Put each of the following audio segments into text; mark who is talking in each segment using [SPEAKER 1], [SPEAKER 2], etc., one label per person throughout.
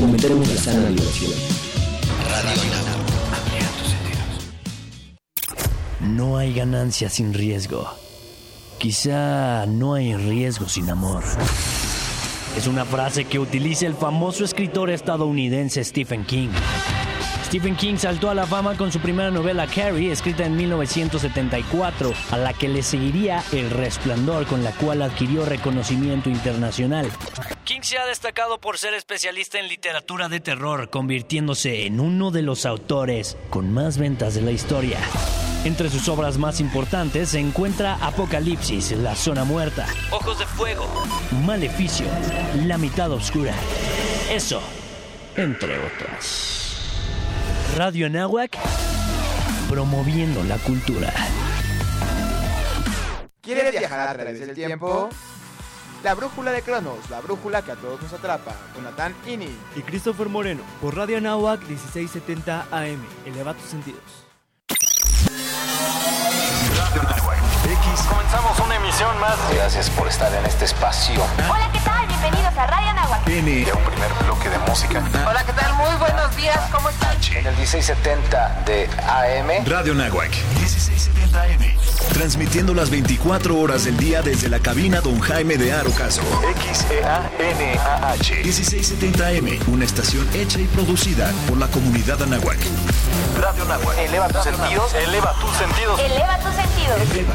[SPEAKER 1] fomentaremos la sana diversión.
[SPEAKER 2] Radio
[SPEAKER 3] No hay ganancia sin riesgo. Quizá no hay riesgo sin amor. Es una frase que utiliza el famoso escritor estadounidense Stephen King. Stephen King saltó a la fama con su primera novela Carrie, escrita en 1974, a la que le seguiría El Resplandor, con la cual adquirió reconocimiento internacional. King se ha destacado por ser especialista en literatura de terror, convirtiéndose en uno de los autores con más ventas de la historia. Entre sus obras más importantes se encuentra Apocalipsis, La Zona Muerta, Ojos de Fuego, Maleficio, La Mitad Oscura. Eso, entre otras. Radio Nahuac, promoviendo la cultura.
[SPEAKER 4] ¿Quieres viajar a través del tiempo? La brújula de Cronos, la brújula que a todos nos atrapa, Jonathan Ini.
[SPEAKER 5] Y Christopher Moreno, por Radio Nahuac 1670 AM. Eleva tus sentidos.
[SPEAKER 6] Radio Nahuac Comenzamos una emisión más.
[SPEAKER 2] Gracias por estar en este espacio.
[SPEAKER 7] Hola, ¿qué tal? Bienvenidos a Radio Nahuac.
[SPEAKER 6] Tiene ya un primer bloque de música.
[SPEAKER 7] Hola, ¿qué tal? Muy buenos días. ¿Cómo están?
[SPEAKER 2] En el 1670 de AM.
[SPEAKER 6] Radio Nahuac 1670 AM.
[SPEAKER 8] Transmitiendo las 24 horas del día desde la cabina Don Jaime de Arocaso.
[SPEAKER 6] X-E-A-N-A-H.
[SPEAKER 8] 1670M, una estación hecha y producida por la comunidad Anahuac.
[SPEAKER 6] Radio Nahuac. Eleva tus sentidos. Eleva tus sentidos.
[SPEAKER 7] Eleva tus sentidos.
[SPEAKER 8] Eleva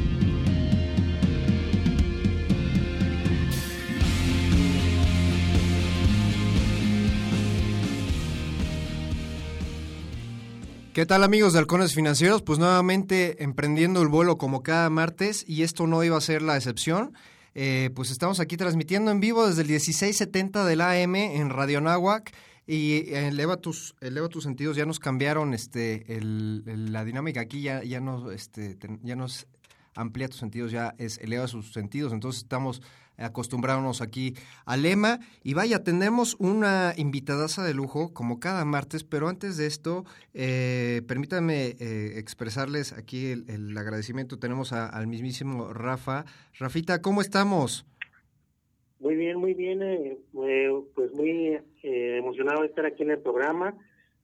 [SPEAKER 9] ¿Qué tal amigos de Halcones Financieros? Pues nuevamente emprendiendo el vuelo como cada martes y esto no iba a ser la excepción. Eh, pues estamos aquí transmitiendo en vivo desde el 1670 del AM en Radio Nahuac y eleva tus, eleva tus sentidos, ya nos cambiaron este el, la dinámica aquí, ya, ya nos este ya nos amplía tus sentidos, ya es eleva sus sentidos, entonces estamos acostumbrándonos aquí al lema y vaya, tenemos una invitadaza de lujo como cada martes, pero antes de esto, eh, permítanme eh, expresarles aquí el, el agradecimiento, tenemos a- al mismísimo Rafa. Rafita, ¿cómo estamos?
[SPEAKER 10] Muy bien, muy bien. eh, eh, pues muy eh, emocionado de estar aquí en el programa.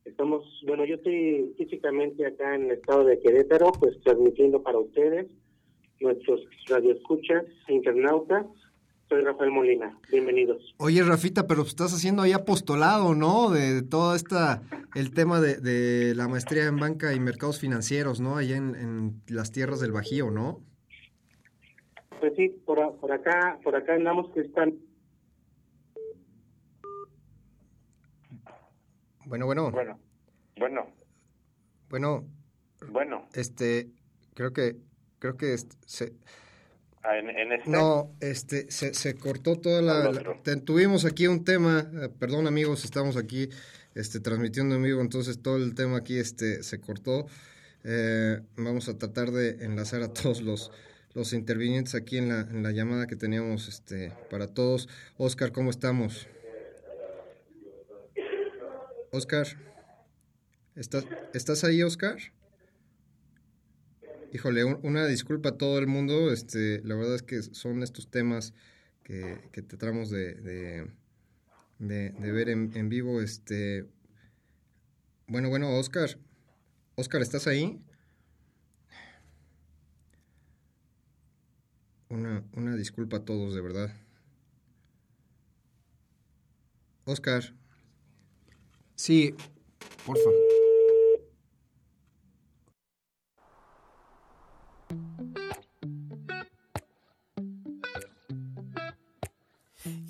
[SPEAKER 10] Estamos, bueno, yo estoy físicamente acá en el estado de Querétaro, pues transmitiendo para ustedes, nuestros radioescuchas internautas. Soy Rafael Molina. Bienvenidos.
[SPEAKER 9] Oye, Rafita, pero estás haciendo ahí apostolado, ¿no? De toda esta, el tema de, de la maestría en banca y mercados financieros, ¿no? Allá en, en las tierras del Bajío, ¿no?
[SPEAKER 10] Pues sí, por, acá, por acá andamos que están.
[SPEAKER 9] Bueno, bueno,
[SPEAKER 10] Bueno, bueno,
[SPEAKER 9] bueno,
[SPEAKER 10] bueno.
[SPEAKER 9] este, creo que, creo que este, se,
[SPEAKER 10] En, en este.
[SPEAKER 9] no, este, se, se cortó toda la, te- tuvimos aquí un tema, eh, perdón amigos, estamos aquí, este, transmitiendo en vivo, entonces todo el tema aquí, este, se cortó. Eh, vamos a tratar de enlazar a todos los, los intervinientes aquí en la, en la llamada que teníamos, este, para todos. Oscar, ¿cómo estamos? Oscar, ¿estás, ¿estás ahí, Oscar? Híjole, un- una disculpa a todo el mundo. Este, la verdad es que son estos temas que, que tratamos de, de, ver en, en vivo. Este, bueno, bueno, Oscar. Oscar, ¿estás ahí? Una, una disculpa a todos, de verdad. Oscar. Sí, por favor.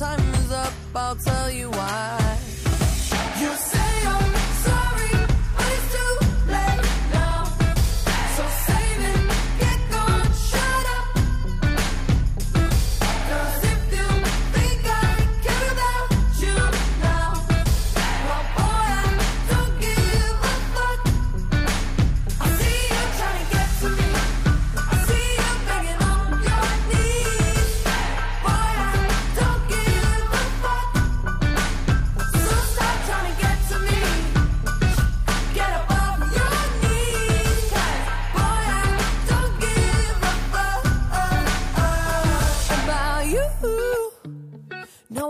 [SPEAKER 11] time is up. I'll tell you why.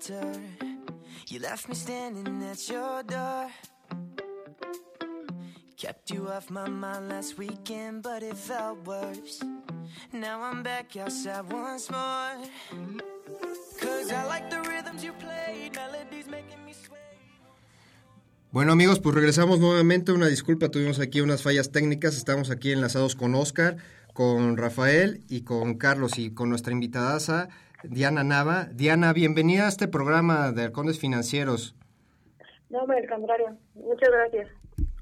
[SPEAKER 12] shelter. You left me standing at your door. Kept you off my mind last weekend, but it felt worse. Now I'm back outside once more. Cause I like the rhythms you played, melodies making me sway.
[SPEAKER 9] Bueno amigos, pues regresamos nuevamente. Una disculpa, tuvimos aquí unas fallas técnicas. Estamos aquí enlazados con Oscar, con Rafael y con Carlos y con nuestra invitada Diana Nava. Diana, bienvenida a este programa de Halcones Financieros.
[SPEAKER 13] No, al contrario. Muchas gracias.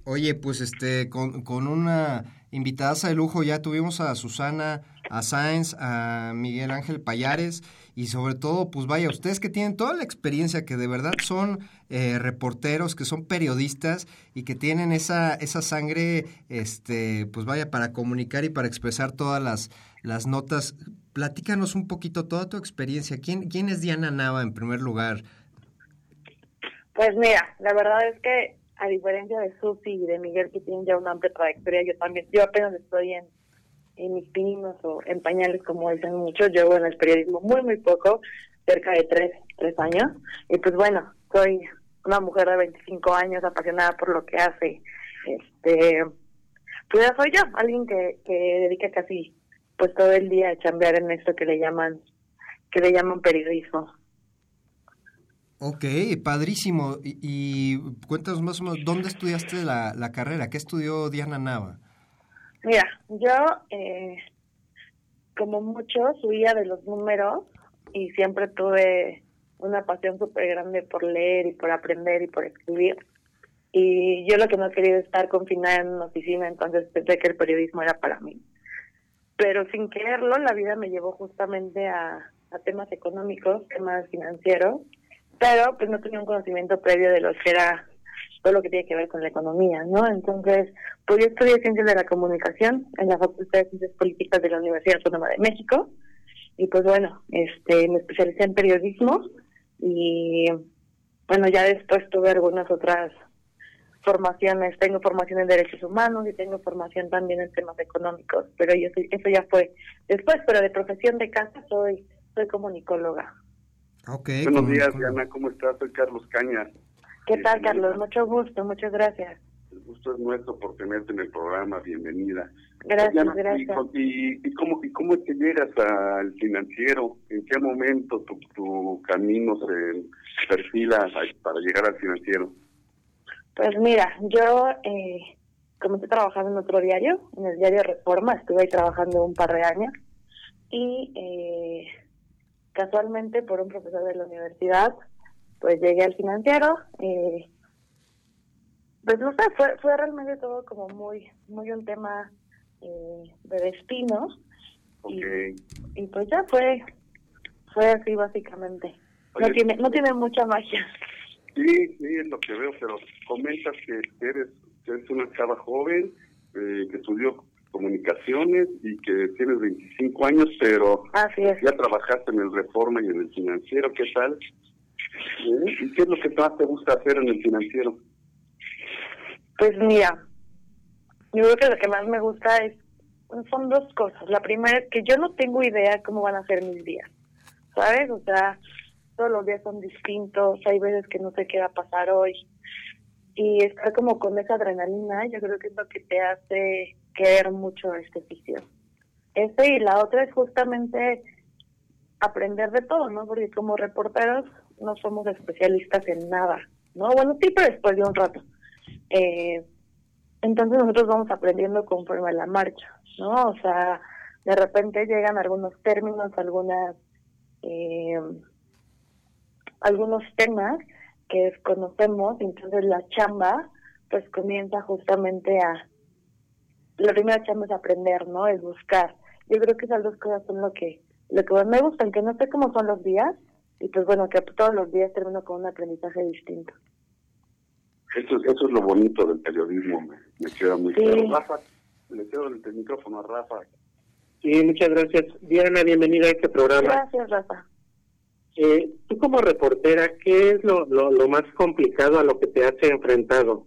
[SPEAKER 9] Oye, pues este, con, con una invitada de lujo ya tuvimos a Susana, a Sáenz, a Miguel Ángel Payares y sobre todo, pues vaya, ustedes que tienen toda la experiencia, que de verdad son eh, reporteros, que son periodistas y que tienen esa, esa sangre, este, pues vaya, para comunicar y para expresar todas las, las notas. Platícanos un poquito toda tu experiencia. ¿Quién, quién es Diana Nava en primer lugar?
[SPEAKER 13] Pues mira, la verdad es que a diferencia de Susi y de Miguel que tienen ya una amplia trayectoria, yo también, yo apenas estoy en, en mis pininos o en pañales, como dicen muchos, llevo en el periodismo muy, muy poco, cerca de tres, tres años, y pues bueno, soy una mujer de 25 años apasionada por lo que hace, este, pues ya soy yo, alguien que, que dedica casi pues todo el día a chambear en esto que le llaman, que le llaman periodismo.
[SPEAKER 9] Ok, padrísimo. Y, y cuéntanos más o menos, ¿dónde estudiaste la, la carrera? ¿Qué estudió Diana Nava?
[SPEAKER 13] Mira, yo, eh, como muchos, huía de los números y siempre tuve una pasión súper grande por leer y por aprender y por escribir. Y yo lo que no quería es estar confinada en una oficina, entonces pensé que el periodismo era para mí. Pero sin quererlo, la vida me llevó justamente a, temas económicos, temas financieros, pero pues no tenía un conocimiento previo de lo que era todo lo que tiene que ver con la economía, ¿no? Entonces, pues yo estudié Ciencias de la Comunicación en la Facultad de Ciencias Políticas de la Universidad Autónoma de México y pues bueno, este me especialicé en periodismo y bueno, ya después tuve algunas otras formaciones, tengo formación en derechos humanos y tengo formación también en temas económicos, pero yo soy, eso ya fue después, pero de profesión de casa soy soy comunicóloga.
[SPEAKER 9] Okay,
[SPEAKER 14] Buenos días, Diana, ¿cómo estás? Soy Carlos Cañas.
[SPEAKER 13] ¿Qué tal, Carlos? Mucho gusto, muchas gracias.
[SPEAKER 14] El gusto es nuestro por tenerte en el programa, bienvenida.
[SPEAKER 13] Gracias,
[SPEAKER 14] Diana,
[SPEAKER 13] gracias.
[SPEAKER 14] Y, y, cómo, ¿Y cómo te llegas al financiero? ¿En qué momento tu, tu camino se perfila para llegar al financiero?
[SPEAKER 13] Pues mira, yo eh, comencé trabajando en otro diario, en el diario Reforma, estuve ahí trabajando un par de años y eh, casualmente por un profesor de la universidad, pues llegué al financiero. Eh, pues no sé, fue, fue realmente todo como muy muy un tema eh, de destino.
[SPEAKER 14] Okay.
[SPEAKER 13] Y, y, pues ya fue fue así básicamente. Oye, no tiene no tiene mucha magia.
[SPEAKER 14] Sí, sí, es lo que veo, pero comentas que eres, que eres una chava joven, eh, que estudió comunicaciones y que tienes 25 años, pero
[SPEAKER 13] Así es.
[SPEAKER 14] ya trabajaste en el Reforma y en el financiero, ¿qué tal? ¿Eh? ¿Y qué es lo que más te gusta hacer en el financiero?
[SPEAKER 13] Pues mira, yo creo que lo que más me gusta es son dos cosas. La primera es que yo no tengo idea cómo van a ser mis días, ¿sabes? O sea, todos los días son distintos, hay veces que no sé qué va a pasar hoy. Y estar como con esa adrenalina, yo creo que es lo que te hace querer mucho este oficio. Este y la otra es justamente aprender de todo, ¿no? Porque como reporteros no somos especialistas en nada, ¿no? Bueno, sí, pero después de un rato. Eh, entonces nosotros vamos aprendiendo conforme a la marcha, ¿no? O sea, de repente llegan algunos términos, algunas, eh, algunos temas que desconocemos, entonces la chamba pues comienza justamente a, la primera chamba es aprender, ¿no? Es buscar. Yo creo que esas dos cosas son lo que, lo que más me gustan, que no sé cómo son los días, y pues bueno, que todos los días termino con un aprendizaje distinto.
[SPEAKER 14] Eso, eso es lo bonito del periodismo, me, me queda muy
[SPEAKER 13] Sí.
[SPEAKER 14] claro. Rafa, le cedo el, el micrófono a Rafa.
[SPEAKER 10] Sí, muchas gracias. Diana, bienvenida a este programa.
[SPEAKER 13] Gracias, Rafa.
[SPEAKER 10] Eh, tú como reportera, ¿qué es lo, lo, más complicado a lo que te has enfrentado?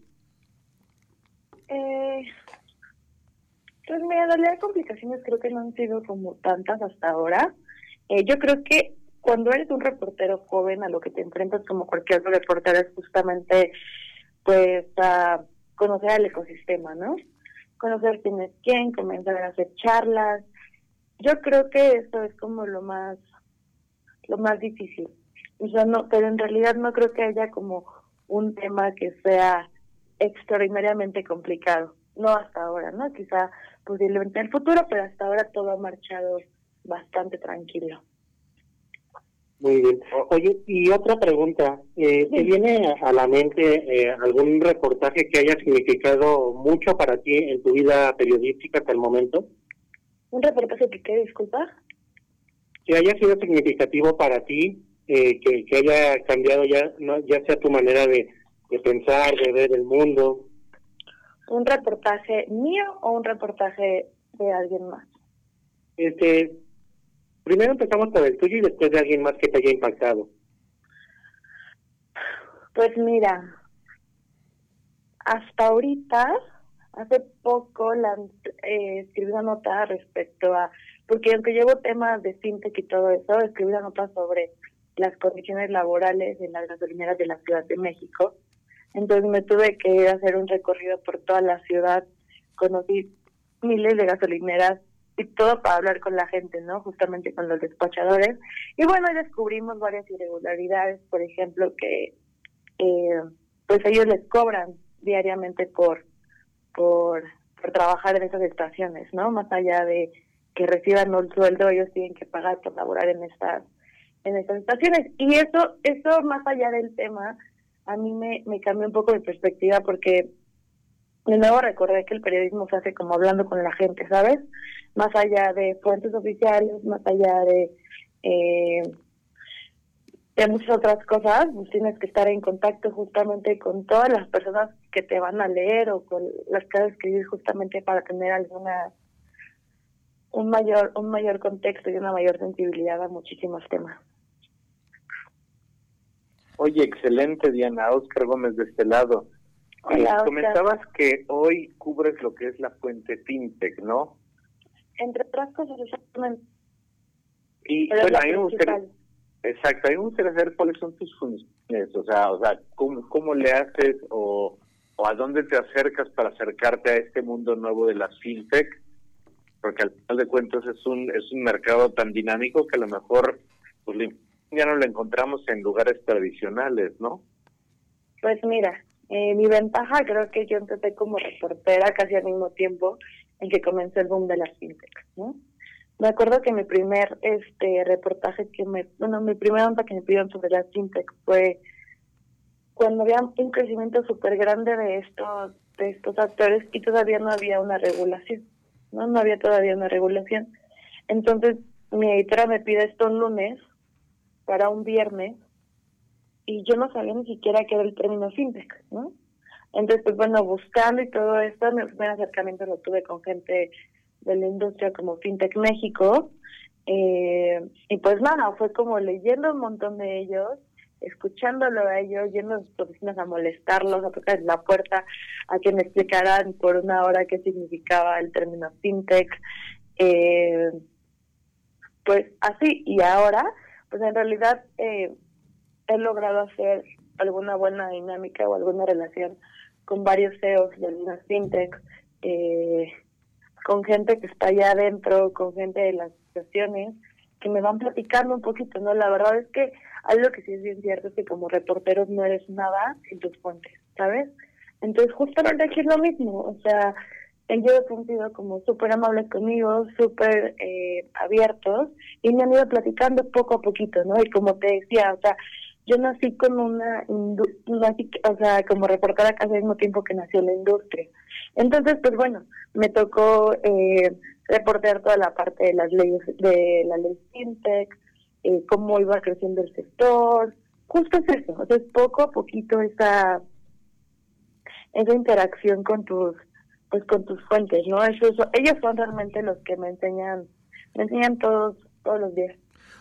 [SPEAKER 13] Eh, pues mira, en realidad complicaciones creo que no han sido como tantas hasta ahora. Eh, yo creo que cuando eres un reportero joven a lo que te enfrentas como cualquier otro reportero es justamente pues conocer al ecosistema, ¿no? Conocer quién es quién, comenzar a hacer charlas. Yo creo que eso es como lo más lo más difícil. O sea, no, pero en realidad no creo que haya como un tema que sea extraordinariamente complicado. No hasta ahora, ¿no? Quizá posiblemente en el futuro, pero hasta ahora todo ha marchado bastante tranquilo.
[SPEAKER 10] Muy bien. Oye, y otra pregunta. Eh, ¿Te viene a la mente eh, algún reportaje que haya significado mucho para ti en tu vida periodística hasta el momento?
[SPEAKER 13] ¿Un reportaje que qué, disculpa?
[SPEAKER 10] Que haya sido significativo para ti, eh, que, que haya cambiado ya, no, ya sea tu manera de, de pensar, de ver el mundo.
[SPEAKER 13] ¿Un reportaje mío o un reportaje de alguien más?
[SPEAKER 10] Este, primero empezamos por el tuyo y después de alguien más que te haya impactado.
[SPEAKER 13] Pues mira, hasta ahorita, hace poco la, eh, escribí una nota respecto a, porque aunque llevo temas de fintech y todo eso, escribí una nota sobre las condiciones laborales en las gasolineras de la Ciudad de México. Entonces me tuve que ir a hacer un recorrido por toda la ciudad, conocí miles de gasolineras y todo para hablar con la gente, ¿no? Justamente con los despachadores. Y bueno, descubrimos varias irregularidades, por ejemplo, que eh, pues ellos les cobran diariamente por, por, por trabajar en esas estaciones, ¿no? Más allá de que reciban un sueldo, ellos tienen que pagar por laborar en estas en estas estaciones. Y eso, eso más allá del tema, a mí me, me cambió un poco de perspectiva porque de nuevo recordé que el periodismo se hace como hablando con la gente, ¿sabes? Más allá de fuentes oficiales, más allá de, eh, de muchas otras cosas, pues tienes que estar en contacto justamente con todas las personas que te van a leer o con las que vas a escribir justamente para tener alguna un mayor un mayor contexto y una mayor sensibilidad a muchísimos temas.
[SPEAKER 15] Oye, excelente, Diana. Oscar Gómez de este lado.
[SPEAKER 13] Hola, Oscar.
[SPEAKER 15] Comentabas que hoy cubres lo que es la fuente FinTech, ¿no?
[SPEAKER 13] Entre otras cosas, exactamente.
[SPEAKER 15] Y
[SPEAKER 13] Pero
[SPEAKER 15] bueno, a mí me gustaría, exacto, a mí me gustaría saber cuáles son tus funciones, o sea, o sea, cómo, cómo le haces o, o a dónde te acercas para acercarte a este mundo nuevo de las FinTech, porque al final de cuentas es un es un mercado tan dinámico que a lo mejor pues ya no lo encontramos en lugares tradicionales, ¿no?
[SPEAKER 13] Pues mira, eh, mi ventaja creo que yo empecé como reportera casi al mismo tiempo en que comenzó el boom de las fintech, ¿no? Me acuerdo que mi primer este reportaje que me, bueno, mi primera nota que me pidieron sobre las fintech fue cuando había un crecimiento súper grande de estos de estos actores y todavía no había una regulación, ¿no? No había todavía una regulación. Entonces, mi editora me pide esto un lunes para un viernes y yo no sabía ni siquiera qué era el término fintech, ¿no? Entonces, pues bueno, buscando y todo esto, mi primer acercamiento lo tuve con gente de la industria como Fintech México, eh, y pues nada, fue como leyendo un montón de ellos, escuchándolo a ellos, yendo a sus oficinas a molestarlos, a tocar la puerta, a que me explicaran por una hora qué significaba el término fintech, eh, pues así, y ahora, pues en realidad eh, he logrado hacer alguna buena dinámica o alguna relación con varios CEOs de algunas fintech, eh, con gente que está allá adentro, con gente de las asociaciones, que me van platicando un poquito, ¿no? La verdad es que algo que sí es bien cierto es que como reporteros no eres nada sin tus fuentes, ¿sabes? Entonces justamente aquí es lo mismo, o sea, ellos han sido como súper amables conmigo, súper eh, abiertos y me han ido platicando poco a poquito, ¿no? Y como te decía, o sea, yo nací con una, indu- nací, o sea, como reportera casi al mismo tiempo que nació la industria. Entonces, pues bueno, me tocó eh, reportear toda la parte de las leyes, de la ley FinTech, eh, cómo iba creciendo el sector, justo es eso, o sea, es poco a poquito esa, esa interacción con tus, pues con tus fuentes, ¿no? Eso, eso- ellos son realmente los que me enseñan, me enseñan todos, todos los días.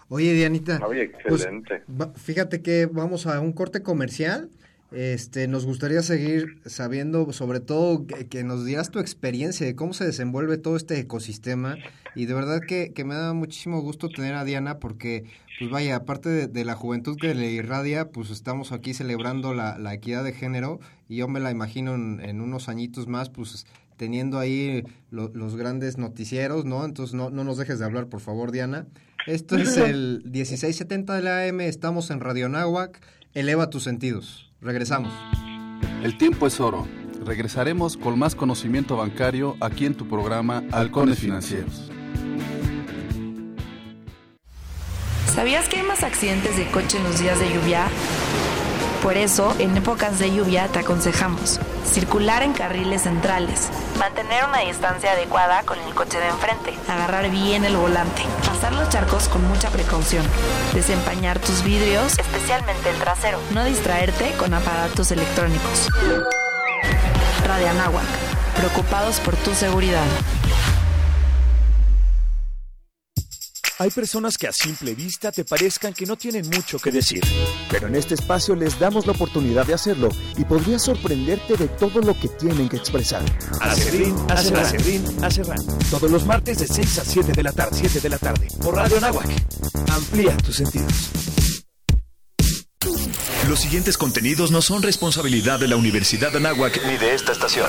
[SPEAKER 9] Oye, Dianita.
[SPEAKER 15] Oye,
[SPEAKER 9] pues,
[SPEAKER 15] excelente.
[SPEAKER 9] fíjate que vamos a un corte comercial. Este, nos gustaría seguir sabiendo, sobre todo, que, que nos dieras tu experiencia de cómo se desenvuelve todo este ecosistema. Y de verdad que, que me da muchísimo gusto tener a Diana porque, pues vaya, aparte de, de la juventud que le irradia, pues estamos aquí celebrando la, la equidad de género y yo me la imagino en, en unos añitos más, pues teniendo ahí lo- los grandes noticieros, ¿no? Entonces no, no nos dejes de hablar, por favor, Diana. Esto es el 1670 de la AM, estamos en Radio Náhuac, eleva tus sentidos. Regresamos.
[SPEAKER 16] El tiempo es oro. Regresaremos con más conocimiento bancario aquí en tu programa Halcones Financieros.
[SPEAKER 17] ¿Sabías que hay más accidentes de coche en los días de lluvia? Por eso, en épocas de lluvia te aconsejamos circular en carriles centrales, mantener una distancia adecuada con el coche de enfrente, agarrar bien el volante, pasar los charcos con mucha precaución, desempañar tus vidrios, especialmente el trasero, no distraerte con aparatos electrónicos. Radio preocupados por tu seguridad.
[SPEAKER 8] Hay personas que a simple vista te parezcan que no tienen mucho que decir, pero en este espacio les damos la oportunidad de hacerlo y podrías sorprenderte de todo lo que tienen que expresar. Acerrín, Acerrán, Acerrín, Acerrán. Todos los martes de 6 a 7 de la tarde, 7 de la tarde, por Radio Nahuac. Amplía tus sentidos.
[SPEAKER 18] Los siguientes contenidos no son responsabilidad de la Universidad de Anáhuac ni de esta estación.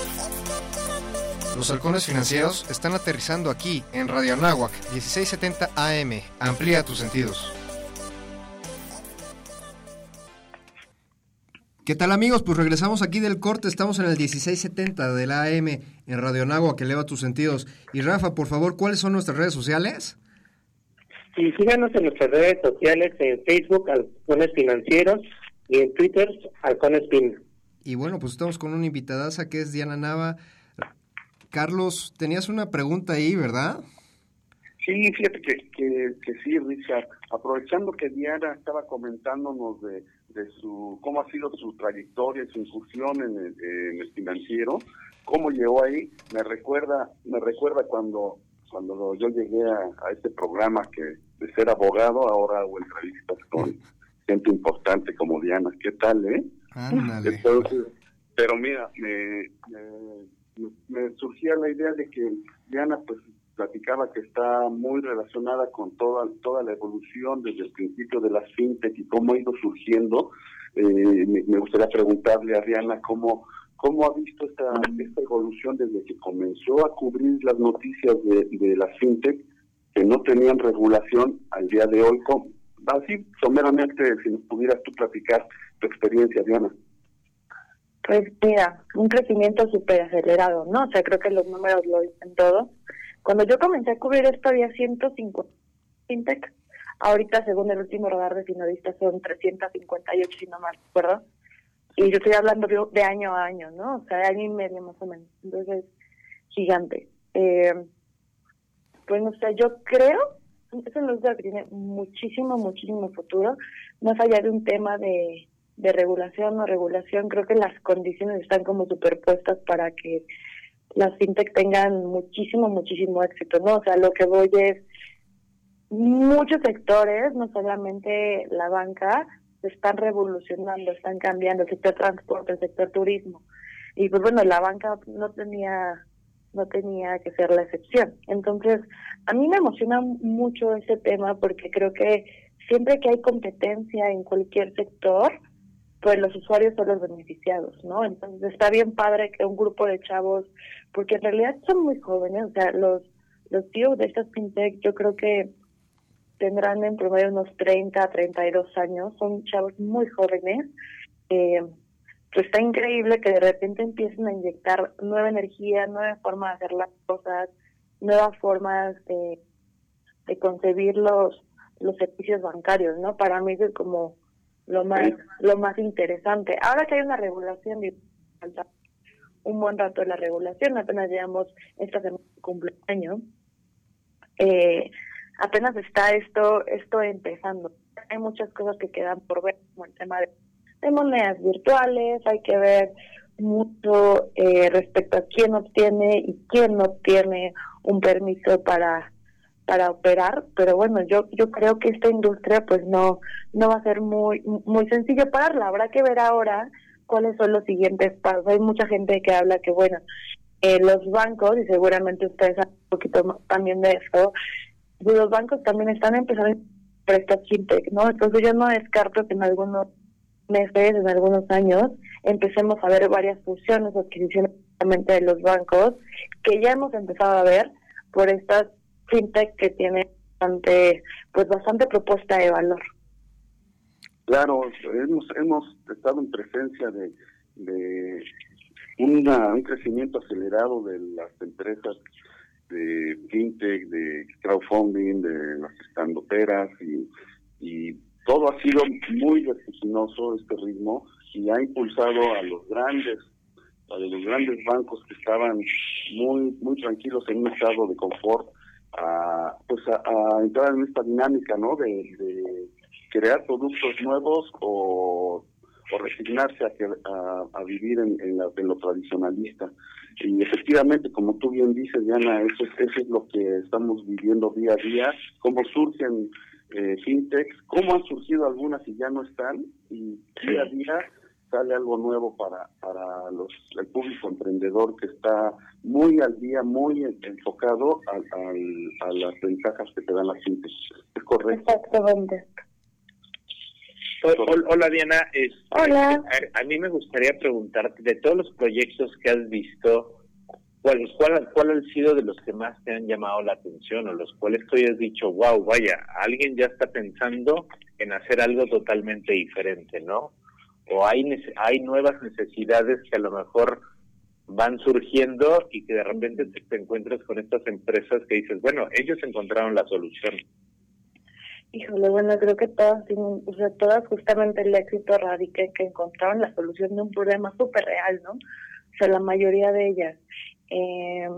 [SPEAKER 9] Los halcones financieros están aterrizando aquí en Radio Anáhuac 1670 AM. Amplía tus sentidos. ¿Qué tal amigos? Pues regresamos aquí del corte, estamos en el 1670 de la AM en Radio Anáhuac, que eleva tus sentidos. Y Rafa, por favor, ¿cuáles son nuestras redes sociales?
[SPEAKER 10] Sí, síganos en nuestras redes sociales, en Facebook, Halcones Financieros, y en Twitter, Halcones Fin.
[SPEAKER 9] Y bueno, pues estamos con una invitadaza que es Diana Nava, Carlos, tenías una pregunta ahí, ¿verdad?
[SPEAKER 14] Sí, fíjate que, que, que, sí, Richard. Aprovechando que Diana estaba comentándonos de, de su cómo ha sido su trayectoria, su incursión en el, en el financiero, cómo llegó ahí, me recuerda, me recuerda cuando cuando yo llegué a, a este programa que de ser abogado ahora hago entrevistas con gente importante como Diana. ¿Qué tal, eh?
[SPEAKER 9] Ándale.
[SPEAKER 14] Entonces, pero mira, me, me me surgía la idea de que Diana pues platicaba que está muy relacionada con toda toda la evolución desde el principio de las fintech y cómo ha ido surgiendo. Eh, me, gustaría preguntarle a Diana cómo cómo ha visto esta, esta evolución desde que comenzó a cubrir las noticias de, de las fintech que no tenían regulación al día de hoy. Así, someramente, si nos pudieras tú platicar tu experiencia, Diana.
[SPEAKER 13] Pues mira, un crecimiento súper acelerado, ¿no? O sea, creo que los números lo dicen todo. Cuando yo comencé a cubrir esto había 150 fintech. Ahorita, según el último radar de finalistas, son 358, si no mal recuerdo. Y yo estoy hablando de, año a año, ¿no? O sea, de año y medio más o menos. Entonces, gigante. Eh, pues no sé, yo creo, eso es lo que tiene muchísimo, muchísimo futuro, más allá de un tema de de regulación o regulación, creo que las condiciones están como superpuestas para que las fintech tengan muchísimo, muchísimo éxito, ¿no? O sea, lo que voy es muchos sectores, no solamente la banca, se están revolucionando, están cambiando, el sector transporte, el sector turismo. Y pues bueno, la banca no tenía no tenía que ser la excepción. Entonces, a mí me emociona mucho ese tema porque creo que siempre que hay competencia en cualquier sector, pues los usuarios son los beneficiados, ¿no? Entonces está bien padre que un grupo de chavos, porque en realidad son muy jóvenes, o sea, los los tíos de estas fintech yo creo que tendrán en promedio unos 30, 32 años, son chavos muy jóvenes, eh, pues está increíble que de repente empiecen a inyectar nueva energía, nueva forma de hacer las cosas, nuevas formas de, de concebir los, los servicios bancarios, ¿no? Para mí es como lo más lo más interesante. Ahora que hay una regulación, falta un buen rato de la regulación, apenas llevamos esta semana cumpleaños, eh, apenas está esto esto empezando. Hay muchas cosas que quedan por ver, como el tema de, de monedas virtuales, hay que ver mucho eh, respecto a quién obtiene y quién no obtiene un permiso para para operar, pero bueno, yo yo creo que esta industria pues no no va a ser muy muy sencillo pararla, habrá que ver ahora cuáles son los siguientes pasos. Hay mucha gente que habla que bueno, eh, los bancos y seguramente ustedes saben un poquito más también de eso, pues los bancos también están empezando a prestar fintech, ¿no? Entonces yo no descarto que en algunos meses, en algunos años, empecemos a ver varias fusiones adquisiciones de los bancos que ya hemos empezado a ver por estas fintech que tiene bastante, pues bastante propuesta de valor.
[SPEAKER 14] Claro, hemos, hemos estado en presencia de, de una, un crecimiento acelerado de las empresas de fintech, de crowdfunding, de las estandoteras y, y todo ha sido muy vertiginoso este ritmo y ha impulsado a los grandes a los grandes bancos que estaban muy muy tranquilos en un estado de confort a pues a, entrar en esta dinámica no de, crear productos nuevos o, o resignarse a, que, a, a vivir en, en, la, en, lo tradicionalista. Y efectivamente, como tú bien dices, Diana, eso es, eso es lo que estamos viviendo día a día, cómo surgen eh, fintechs, cómo han surgido algunas y ya no están, y día a día sale algo nuevo para, para los, el público emprendedor que está muy al día, muy enfocado al, al, a las ventajas que te dan las fintechs. ¿Es correcto?
[SPEAKER 13] Exactamente.
[SPEAKER 15] Hola Diana, es,
[SPEAKER 13] Hola.
[SPEAKER 15] A, a, mí me gustaría preguntarte de todos los proyectos que has visto, ¿cuál, cuál, cuál han sido de los que más te han llamado la atención o los cuales tú has dicho, wow, vaya, alguien ya está pensando en hacer algo totalmente diferente, ¿no? O hay, hay nuevas necesidades que a lo mejor van surgiendo y que de repente te, te encuentras con estas empresas que dices, bueno, ellos encontraron la solución.
[SPEAKER 13] Híjole, bueno, creo que todas tienen, o sea, todas justamente el éxito radica en que encontraron la solución de un problema súper real, ¿no? O sea, la mayoría de ellas. Eh,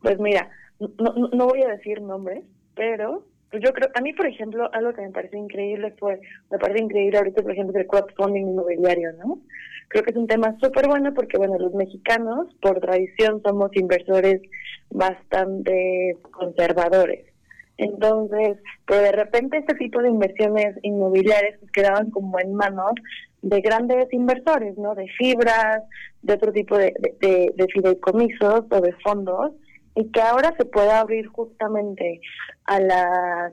[SPEAKER 13] pues mira, no, no, no voy a decir nombres, pero pues yo creo, a mí, por ejemplo, algo que me parece increíble fue, me parece increíble ahorita, por ejemplo, el crowdfunding inmobiliario, ¿no? Creo que es un tema súper bueno porque, bueno, los mexicanos, por tradición, somos inversores bastante conservadores. Entonces, pero de repente este tipo de inversiones inmobiliarias pues, quedaban como en manos de grandes inversores, ¿no? De fibras, de otro tipo de, de fideicomisos o de fondos, y que ahora se pueda abrir justamente a las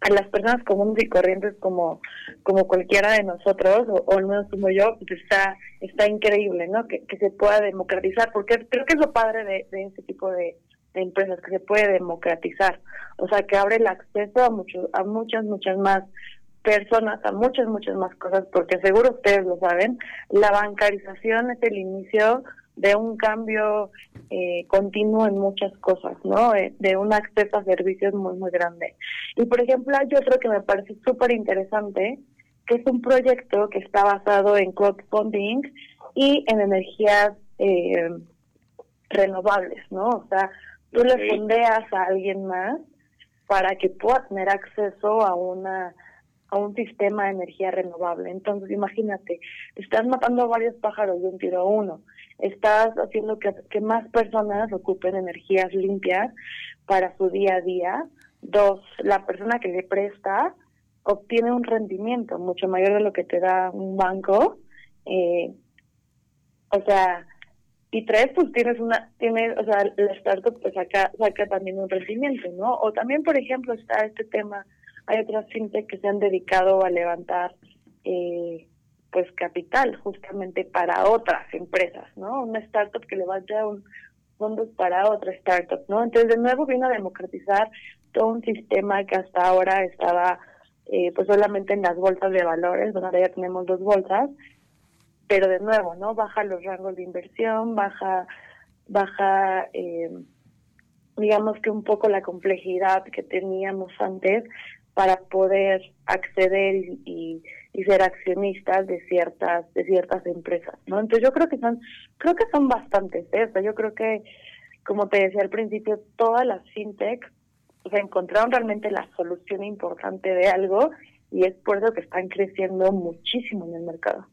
[SPEAKER 13] a las personas comunes y corrientes como como cualquiera de nosotros o, al menos como yo pues está está increíble no que, que se pueda democratizar porque creo que es lo padre de, de este tipo de, de empresas que se puede democratizar. O sea que abre el acceso a muchos a muchas muchas más personas a muchas muchas más cosas porque seguro ustedes lo saben la bancarización es el inicio de un cambio eh, continuo en muchas cosas, ¿no? Eh, de un acceso a servicios muy, muy grande. Y, por ejemplo, hay otro que me parece súper interesante, que es un proyecto que está basado en crowdfunding y en energías eh, renovables, ¿no? O sea, tú le fondeas a alguien más para que pueda tener acceso a una a un sistema de energía renovable. Entonces, imagínate, estás matando a varios pájaros de un tiro uno estás haciendo que, que más personas ocupen energías limpias para su día a día. Dos, la persona que le presta obtiene un rendimiento mucho mayor de lo que te da un banco. Eh, o sea, y tres, pues tienes una, tienes, o sea, la startup pues saca, saca también un rendimiento, ¿no? O también, por ejemplo, está este tema, hay otras fintech que se han dedicado a levantar eh, pues capital justamente para otras empresas, ¿no? Una startup que levanta un fondos para otra startup, ¿no? Entonces de nuevo vino a democratizar todo un sistema que hasta ahora estaba eh, pues solamente en las bolsas de valores, bueno, ahora ya tenemos dos bolsas, pero de nuevo, ¿no? Baja los rangos de inversión, baja, baja, eh, digamos que un poco la complejidad que teníamos antes para poder acceder y, y, ser accionistas de ciertas de ciertas empresas no entonces yo creo que son creo que son bastantes ¿eh? yo creo que como te decía al principio todas las fintech o sea, encontraron realmente la solución importante de algo y es por eso que están creciendo muchísimo en el mercado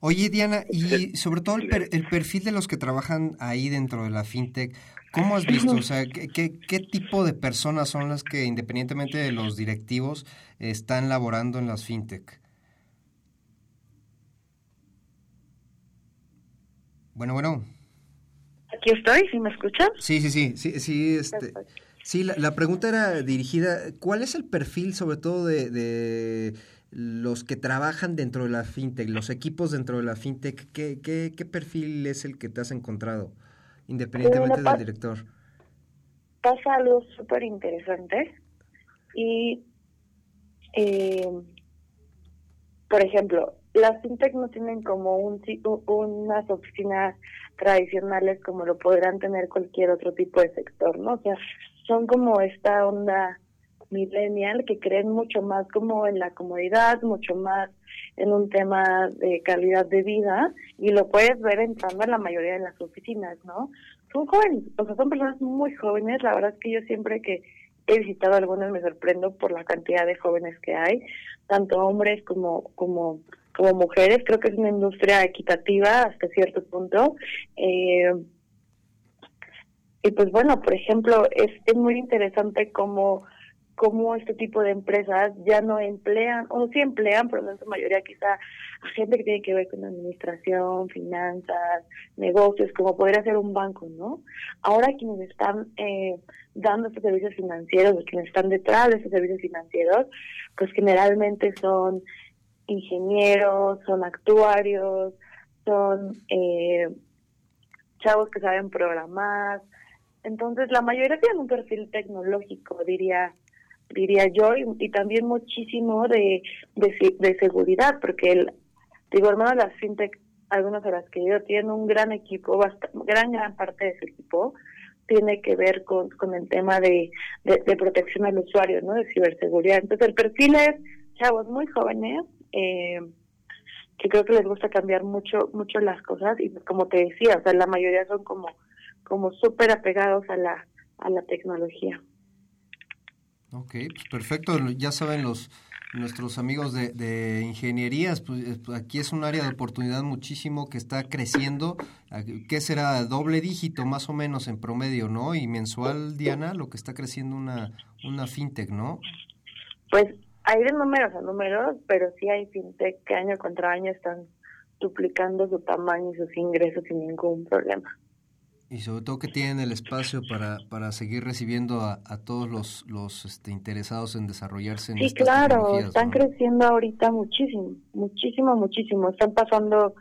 [SPEAKER 9] Oye, Diana, y sobre todo el, per, el, perfil de los que trabajan ahí dentro de la fintech, ¿cómo has visto? O sea, ¿qué, qué, qué tipo de personas son las que, independientemente de los directivos, están laborando en las fintech? Bueno, bueno.
[SPEAKER 13] Aquí estoy, ¿sí me escuchan?
[SPEAKER 9] Sí, sí, sí, sí, sí, este, sí la, la, pregunta era dirigida, ¿cuál es el perfil sobre todo de, de los que trabajan dentro de la fintech, los equipos dentro de la fintech, ¿qué, qué, qué perfil es el que te has encontrado, independientemente del director?
[SPEAKER 13] Pasa algo súper interesante y, eh, por ejemplo, las fintech no tienen como un unas oficinas tradicionales como lo podrán tener cualquier otro tipo de sector, ¿no? O sea, son como esta onda millennial que creen mucho más como en la comodidad, mucho más en un tema de calidad de vida y lo puedes ver entrando en la mayoría de las oficinas, ¿no? Son jóvenes, o sea, son personas muy jóvenes, la verdad es que yo siempre que, he visitado algunas, me sorprendo por la cantidad de jóvenes que hay, tanto hombres como, como, como mujeres. Creo que es una industria equitativa hasta cierto punto. Eh, y pues bueno, por ejemplo, es, es muy interesante cómo, cómo este tipo de empresas ya no emplean, o sí emplean, pero en su mayoría quizá a gente que tiene que ver con administración, finanzas, negocios, como podría ser un banco, ¿no? Ahora quienes están eh, dando estos servicios financieros, quienes están detrás de estos servicios financieros, pues generalmente son ingenieros, son actuarios, son eh, chavos que saben programar, entonces, la mayoría tienen un perfil tecnológico, diría diría yo, y, también muchísimo de, de, seguridad, porque, el, digo, hermano, las fintech, algunas de las que yo tienen un gran equipo, gran, gran parte de su equipo tiene que ver con, con el tema de, de, protección al usuario, ¿no? De ciberseguridad. Entonces, el perfil es chavos muy jóvenes, eh, que creo que les gusta cambiar mucho mucho las cosas y como te decía, o sea, la mayoría son como como súper apegados a la, a la tecnología.
[SPEAKER 9] Ok, pues perfecto. Ya saben los nuestros amigos de, de ingenierías, pues, eh, pues, aquí es un área de oportunidad muchísimo que está creciendo. ¿Qué será? Doble dígito más o menos en promedio, ¿no? Y mensual, Diana, lo que está creciendo una, una fintech, ¿no?
[SPEAKER 13] Pues hay de números a números, pero sí hay fintech que año contra año están duplicando su tamaño y sus ingresos sin ningún problema.
[SPEAKER 9] Y sobre todo que tienen el espacio para, para seguir recibiendo a, a todos los, los este, interesados en desarrollarse en
[SPEAKER 13] Sí, claro, están creciendo ahorita muchísimo, muchísimo, muchísimo. Están pasando,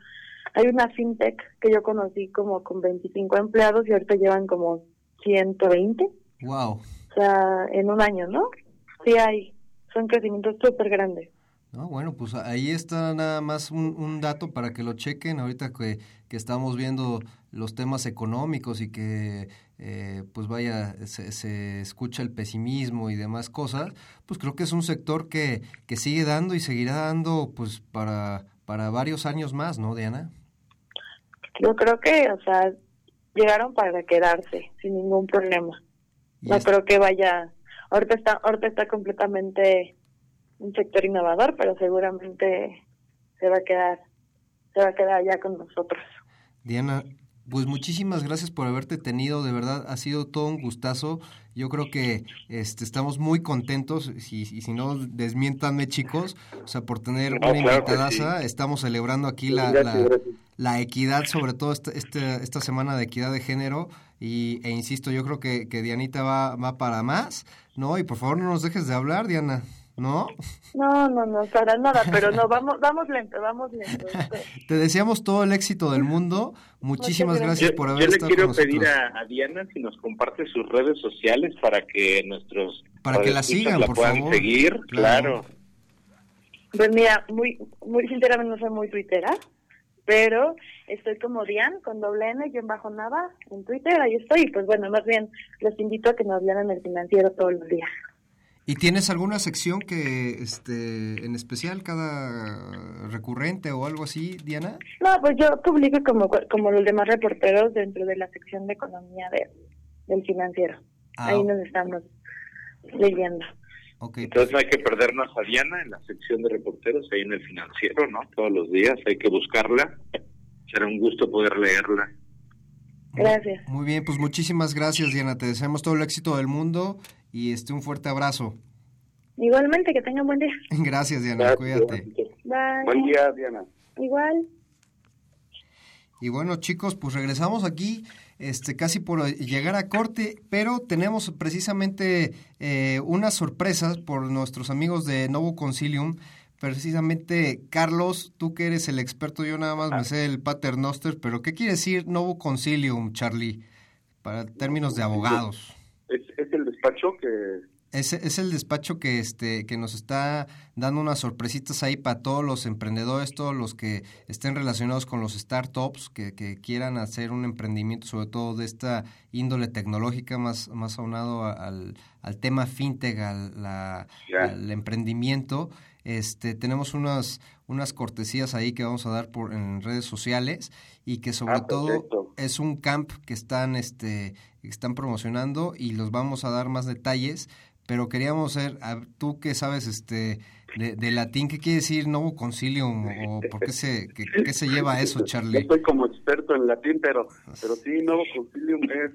[SPEAKER 13] hay una fintech que yo conocí como con 25 empleados y ahorita llevan como 120.
[SPEAKER 9] Wow.
[SPEAKER 13] O sea, en un año, ¿no? Sí hay, son crecimientos súper grandes.
[SPEAKER 9] No, bueno, pues ahí está nada más un, un dato para que lo chequen ahorita que, que estamos viendo los temas económicos y que eh, pues vaya, se, escucha el pesimismo y demás cosas, pues creo que es un sector que, que sigue dando y seguirá dando pues para, para varios años más, ¿no, Diana?
[SPEAKER 13] Yo creo que, o sea, llegaron para quedarse sin ningún problema. No creo que vaya, ahorita está, ahorita está completamente un sector innovador, pero seguramente se va a quedar, se va a quedar ya con nosotros.
[SPEAKER 9] Diana, pues muchísimas gracias por haberte tenido, de verdad ha sido todo un gustazo. Yo creo que este, estamos muy contentos, y, y si no, desmiéntanme chicos, o sea, por tener una invitadaza, estamos celebrando aquí la, la, equidad, sobre todo esta, esta, esta, semana de equidad de género, y, e insisto, yo creo que, que Dianita va, va para más, ¿no? Y por favor no nos dejes de hablar, Diana. ¿No?
[SPEAKER 13] No, no, no, para nada, pero no, vamos, vamos lento, vamos lento.
[SPEAKER 9] Te deseamos todo el éxito del mundo. Muchísimas gracias, por haber estado
[SPEAKER 15] Yo le quiero pedir a, Diana si nos comparte sus redes sociales para que nuestros
[SPEAKER 9] para que la sigan, por
[SPEAKER 15] puedan
[SPEAKER 9] favor.
[SPEAKER 15] seguir, claro.
[SPEAKER 13] Pues mira, muy, muy sinceramente no soy muy tuitera, pero estoy como Dian con doble N y en bajo nada en Twitter, ahí estoy. Pues bueno, más bien los invito a que nos vean en el financiero todos los días.
[SPEAKER 9] ¿Y tienes alguna sección que, este, en especial, cada recurrente o algo así, Diana?
[SPEAKER 13] No, pues yo publico como, como los demás reporteros dentro de la sección de economía de, del financiero.
[SPEAKER 9] Ah,
[SPEAKER 13] Ahí nos estamos leyendo.
[SPEAKER 15] Entonces no hay que perdernos a Diana en la sección de reporteros, ahí en el financiero, ¿no? Todos los días hay que buscarla. Será un gusto poder leerla.
[SPEAKER 13] Gracias.
[SPEAKER 9] Muy bien, pues muchísimas gracias, Diana. Te deseamos todo el éxito del mundo y este un fuerte abrazo.
[SPEAKER 13] Igualmente, que tengan buen día.
[SPEAKER 9] Gracias, Diana. Cuídate.
[SPEAKER 13] Bye.
[SPEAKER 14] Buen día, Diana.
[SPEAKER 13] Igual.
[SPEAKER 9] Y bueno, chicos, pues regresamos aquí este, casi por llegar a corte, pero tenemos precisamente eh, unas sorpresas por nuestros amigos de Novo Concilium. Precisamente, Carlos, tú que eres el experto, yo nada más me sé el paternoster, pero ¿qué quiere decir Novo Concilium, Charlie, para términos de abogados?
[SPEAKER 14] Es, es el despacho que
[SPEAKER 9] es, es, el despacho que este que nos está dando unas sorpresitas ahí para todos los emprendedores, todos los que estén relacionados con los startups, que, que quieran hacer un emprendimiento, sobre todo de esta índole tecnológica, más, más aunado al, al tema fintech, al, la, al emprendimiento. Este, tenemos unas, unas cortesías ahí que vamos a dar por en redes sociales y que sobre
[SPEAKER 14] Ah,
[SPEAKER 9] todo
[SPEAKER 14] perfecto.
[SPEAKER 9] es un camp que están este están promocionando y los vamos a dar más detalles pero queríamos ser, tú que sabes este de, de latín, ¿qué quiere decir Novo Concilium o por qué se, qué, qué se lleva eso, Charlie?
[SPEAKER 14] soy como experto en latín, pero pero sí, Nuevo Concilium es,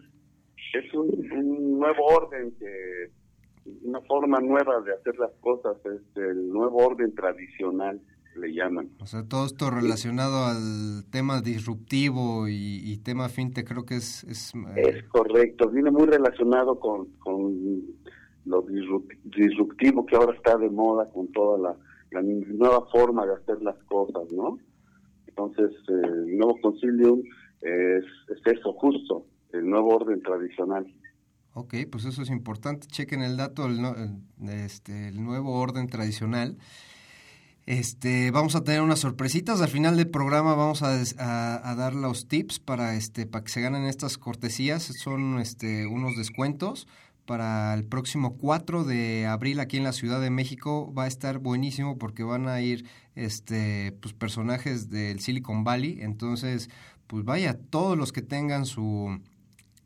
[SPEAKER 14] es un, un nuevo orden, que una forma nueva de hacer las cosas, es el nuevo orden tradicional, le llaman.
[SPEAKER 9] O sea, todo esto relacionado al tema disruptivo y, y tema fintech creo que es... Es, eh,
[SPEAKER 14] Es correcto, viene muy relacionado con, con lo disrup- disruptivo que ahora está de moda, con toda la, la nueva forma de hacer las cosas, ¿no? Entonces, eh, el nuevo concilium es, es eso, justo, el nuevo orden tradicional.
[SPEAKER 9] Ok, pues eso es importante. Chequen el dato, el, no- el- este, el nuevo orden tradicional. Este, vamos a tener unas sorpresitas. Al final del programa vamos a, a- a dar los tips para, este, para que se ganen estas cortesías. Son este, unos descuentos para el próximo 4 de abril aquí en la Ciudad de México. Va a estar buenísimo porque van a ir este, pues, personajes del Silicon Valley. Entonces, pues vaya, todos los que tengan su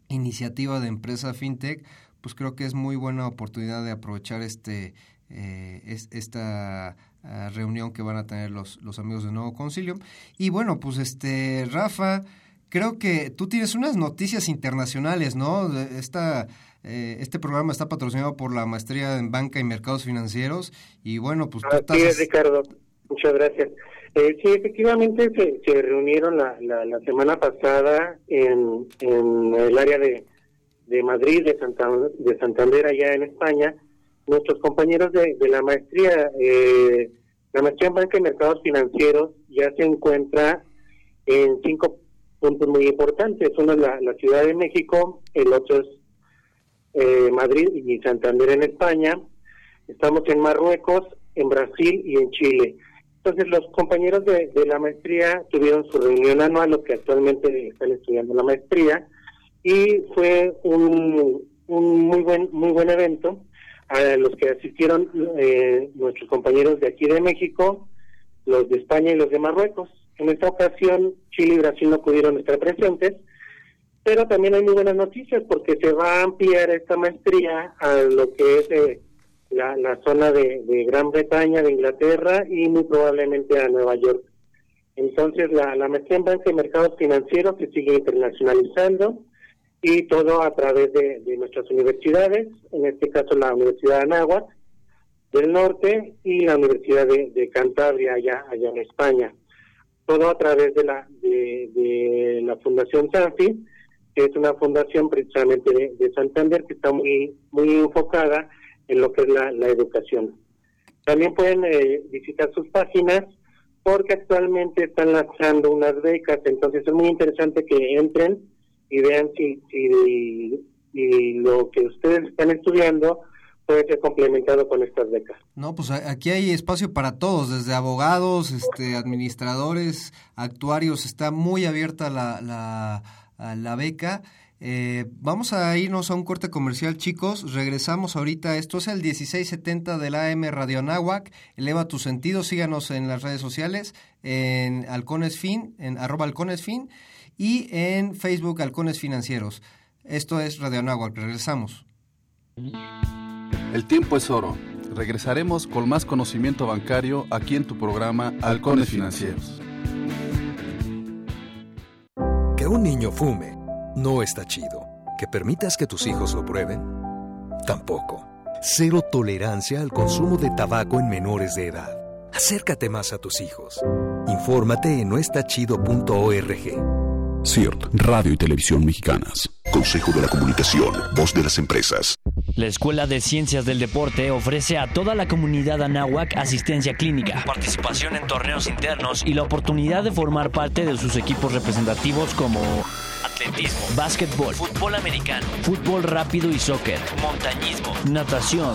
[SPEAKER 9] iniciativa de empresa fintech, pues creo que es muy buena oportunidad de aprovechar este eh, es- esta ah, reunión que van a tener los, los amigos de Nuevo Concilium. Y bueno, pues este Rafa, creo que tú tienes unas noticias internacionales, ¿no? Esta, eh, este programa está patrocinado por la maestría en banca y mercados financieros y bueno, pues tú estás...
[SPEAKER 10] es, Ricardo. Muchas gracias. Eh, sí, efectivamente se, se reunieron la, la, la semana pasada en, en el área de, de Madrid, de, Santa, de Santander, allá en España, nuestros compañeros de, de la maestría. Eh, la maestría en Banca y Mercados Financieros ya se encuentra en cinco puntos muy importantes. Uno es la, la Ciudad de México, el otro es eh, Madrid y Santander en España. Estamos en Marruecos, en Brasil y en Chile. Entonces los compañeros de, de la maestría tuvieron su reunión anual, los que actualmente están estudiando la maestría, y fue un, un muy buen muy buen evento a los que asistieron eh, nuestros compañeros de aquí de México, los de España y los de Marruecos. En esta ocasión Chile y Brasil no pudieron estar presentes, pero también hay muy buenas noticias porque se va a ampliar esta maestría a lo que es eh, la, la zona de, Gran Bretaña, de Inglaterra y muy probablemente a Nueva York. Entonces la, la maestría en banca y mercados financieros se sigue internacionalizando y todo a través de, nuestras universidades, en este caso la Universidad de Anáhuac del Norte y la Universidad de, Cantabria allá, allá en España. Todo a través de la, de, la Fundación Sanfi, que es una fundación precisamente de, de Santander que está muy, muy enfocada en lo que es la, la educación. También pueden eh, visitar sus páginas porque actualmente están lanzando unas becas, entonces es muy interesante que entren y vean si, si, lo que ustedes están estudiando puede ser complementado con estas becas.
[SPEAKER 9] No, pues aquí hay espacio para todos, desde abogados, este, administradores, actuarios, está muy abierta la, la, beca. Eh, vamos a irnos a un corte comercial, chicos. Regresamos ahorita. Esto es el 1670 del AM Radio Anáhuac. Eleva tus sentidos. Síganos en las redes sociales, en Halcones Fin, en arroba Halcones Fin y en Facebook Halcones Financieros. Esto es Radio Anáhuac. Regresamos.
[SPEAKER 16] El tiempo es oro. Regresaremos con más conocimiento bancario aquí en tu programa Halcones Financieros.
[SPEAKER 5] Que un niño fume no está chido. Que permitas que tus hijos lo prueben, tampoco. Cero tolerancia al consumo de tabaco en menores de edad. Acércate más a tus hijos. Infórmate en noestachido.org.
[SPEAKER 19] CIRT, Radio y Televisión Mexicanas. Consejo de la Comunicación, voz de las empresas.
[SPEAKER 3] La Escuela de Ciencias del Deporte ofrece a toda la comunidad anáhuac asistencia clínica, participación en torneos internos y la oportunidad de formar parte de sus equipos representativos como atletismo, básquetbol, fútbol americano, fútbol rápido y soccer, montañismo, natación,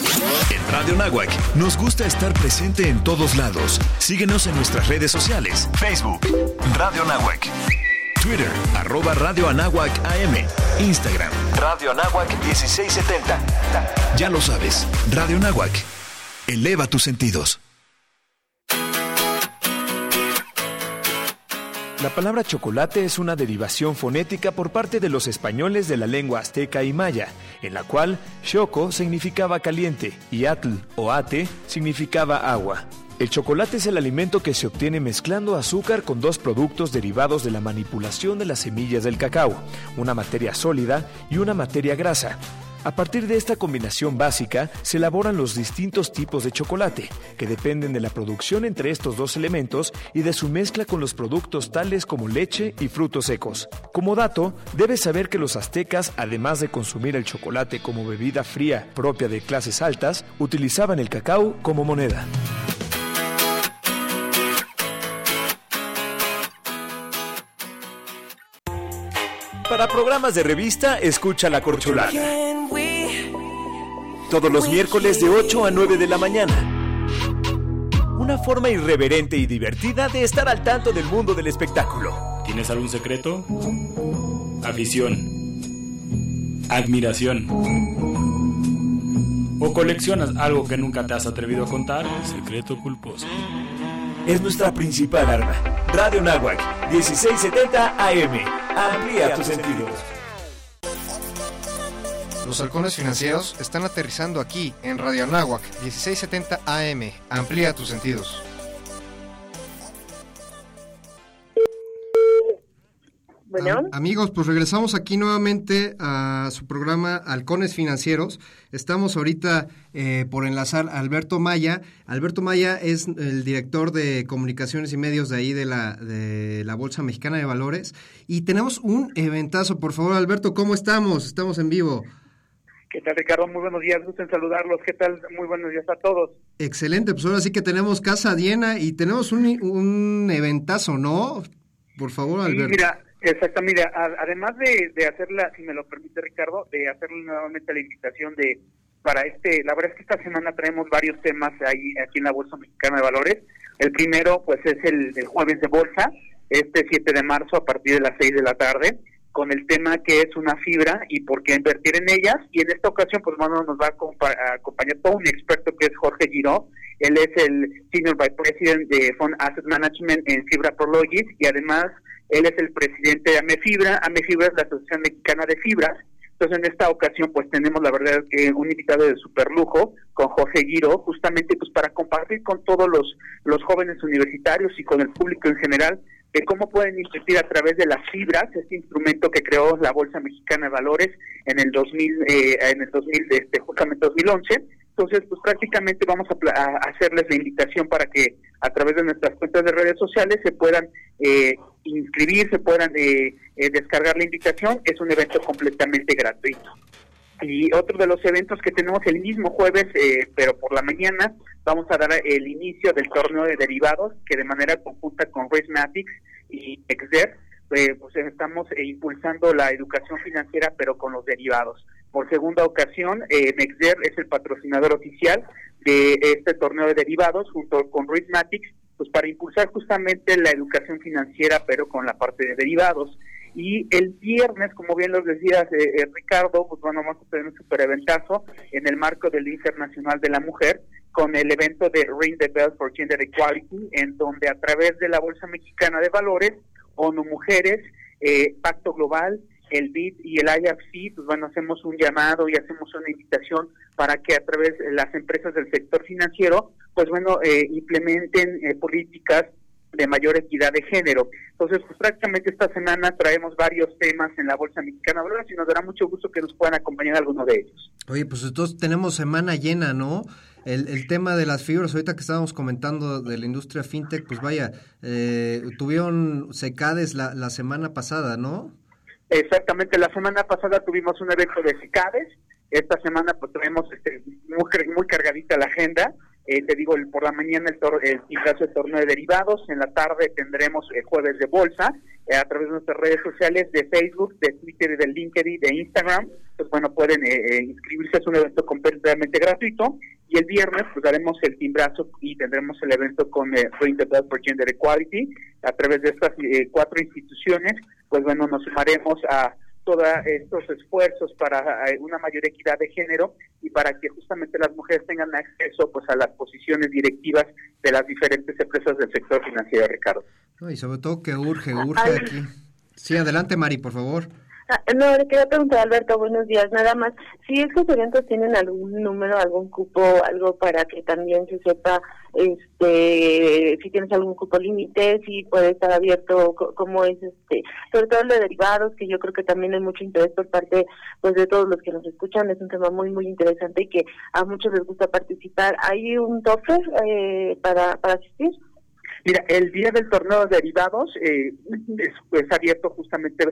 [SPEAKER 18] En Radio Nahuac nos gusta estar presente en todos lados. Síguenos en nuestras redes sociales. Facebook, Radio Nahuac. Twitter, arroba Radio Anáhuac AM. Instagram,
[SPEAKER 2] Radio Anáhuac 1670.
[SPEAKER 18] Ya lo sabes, Radio Nahuac. Eleva tus sentidos.
[SPEAKER 8] La palabra chocolate es una derivación fonética por parte de los españoles de la lengua azteca y maya, en la cual choco significaba caliente y atl o ate significaba agua. El chocolate es el alimento que se obtiene mezclando azúcar con dos productos derivados de la manipulación de las semillas del cacao, una materia sólida y una materia grasa. A partir de esta combinación básica se elaboran los distintos tipos de chocolate, que dependen de la producción entre estos dos elementos y de su mezcla con los productos tales como leche y frutos secos. Como dato, debes saber que los aztecas, además de consumir el chocolate como bebida fría propia de clases altas, utilizaban el cacao como moneda. Para programas de revista, escucha La Corcholata. Todos los miércoles de 8 a 9 de la mañana. Una forma irreverente y divertida de estar al tanto del mundo del espectáculo.
[SPEAKER 20] ¿Tienes algún secreto? Afición. Admiración. ¿O coleccionas algo que nunca te has atrevido a contar? Secreto culposo.
[SPEAKER 8] Es nuestra principal arma. Radio Nahuac, 1670 AM. Amplía tus sentidos.
[SPEAKER 9] Los halcones financieros están aterrizando aquí en Radio Anáhuac 1670 AM. Amplía tus sentidos.
[SPEAKER 13] Bueno.
[SPEAKER 9] Am- amigos, pues regresamos aquí nuevamente a su programa Halcones Financieros. Estamos ahorita eh, por enlazar a Alberto Maya. Alberto Maya es el director de comunicaciones y medios de ahí de la, de la Bolsa Mexicana de Valores. Y tenemos un eventazo. Por favor, Alberto, ¿cómo estamos? Estamos en vivo.
[SPEAKER 21] ¿Qué tal, Ricardo? Muy buenos días, gusto en saludarlos. ¿Qué tal? Muy buenos días a todos.
[SPEAKER 9] Excelente, pues ahora sí que tenemos Casa Diena y tenemos un, un eventazo, ¿no? Por favor,
[SPEAKER 21] Sí,
[SPEAKER 9] Alberto.
[SPEAKER 21] mira, exacto, mira, además de, de hacerla, si me lo permite, Ricardo, de hacerle nuevamente la invitación de para este, la verdad es que esta semana traemos varios temas ahí aquí en la Bolsa Mexicana de Valores. El primero, pues, es el, jueves de bolsa, este 7 de marzo a partir de las 6 de la tarde, con el tema que es una fibra y por qué invertir en ellas. Y en esta ocasión, pues, bueno, nos va a acompañar todo un experto que es Jorge Giró. Él es el Senior Vice President de Fund Asset Management en Fibra Prologis y además él es el presidente de AMEFibra. AMEFibra es la Asociación Mexicana de Fibras. Entonces, en esta ocasión, pues tenemos la verdad que un invitado de super lujo con Jorge Giro, justamente pues para compartir con todos los, los jóvenes universitarios y con el público en general de cómo pueden invertir a través de las fibras, este instrumento que creó la Bolsa Mexicana de Valores en el 2000, eh, en el 2000, este, justamente 2011. Entonces, pues prácticamente vamos a, a hacerles la invitación para que a través de nuestras cuentas de redes sociales se puedan eh, inscribir, se puedan eh, eh, descargar la invitación. Es un evento completamente gratuito. Y otro de los eventos que tenemos el mismo jueves, eh, pero por la mañana, vamos a dar el inicio del torneo de derivados, que de manera conjunta con Racematics y Exer, eh, pues estamos eh, impulsando la educación financiera, pero con los derivados. Por segunda ocasión, eh, es el patrocinador oficial de este torneo de derivados, junto con Racematics, pues para impulsar justamente la educación financiera, pero con la parte de derivados. Y el viernes, como bien lo decías, eh, eh, Ricardo, pues bueno, vamos a tener un super eventazo en el marco del Día Internacional de la Mujer, con el evento de Ring the Bell for Gender Equality, en donde a través de la Bolsa Mexicana de Valores, ONU Mujeres, eh, Pacto Global, el BID y el IFC, pues bueno, hacemos un llamado y hacemos una invitación para que a través de las empresas del sector financiero, pues bueno, eh, implementen eh, políticas de mayor equidad de género. Entonces, pues prácticamente esta semana traemos varios temas en la Bolsa Mexicana de y nos dará mucho gusto que nos puedan acompañar algunos de ellos.
[SPEAKER 9] Oye, pues entonces tenemos semana llena, ¿no? El, el tema de las fibras, ahorita que estábamos comentando de la industria fintech, pues vaya, eh, tuvieron secades la, la semana pasada, ¿no?
[SPEAKER 21] Exactamente, la semana pasada tuvimos un evento de CICADES, esta semana pues tenemos este, muy, muy cargadita la agenda, Eh, te digo, el- por la mañana el, tor el de torneo de derivados, en la tarde tendremos el jueves de bolsa, eh, a través de nuestras redes sociales de Facebook, de Twitter, de LinkedIn, de Instagram, pues bueno, pueden eh, eh, inscribirse, es un evento completamente gratuito y el viernes pues daremos el timbrazo y tendremos el evento con eh, Bell for Gender Equality. A través de estas eh, cuatro instituciones, pues bueno, nos sumaremos a todos estos esfuerzos para eh, una mayor equidad de género y para que justamente las mujeres tengan acceso pues a las posiciones directivas de las diferentes empresas del sector financiero, Ricardo.
[SPEAKER 9] No, y sobre todo que urge, urge aquí. Sí, adelante Mari, por favor.
[SPEAKER 22] Ah, no, le quería preguntar, Alberto, buenos días. Nada más, si estos eventos tienen algún número, algún cupo, algo para que también se sepa este si tienes algún cupo límite, si puede estar abierto, cómo es, este sobre todo lo de derivados, que yo creo que también hay mucho interés por parte pues de todos los que nos escuchan. Es un tema muy, muy interesante y que a muchos les gusta participar. ¿Hay un tope eh, para, para asistir?
[SPEAKER 21] Mira, el día del torneo de derivados eh, es, es abierto justamente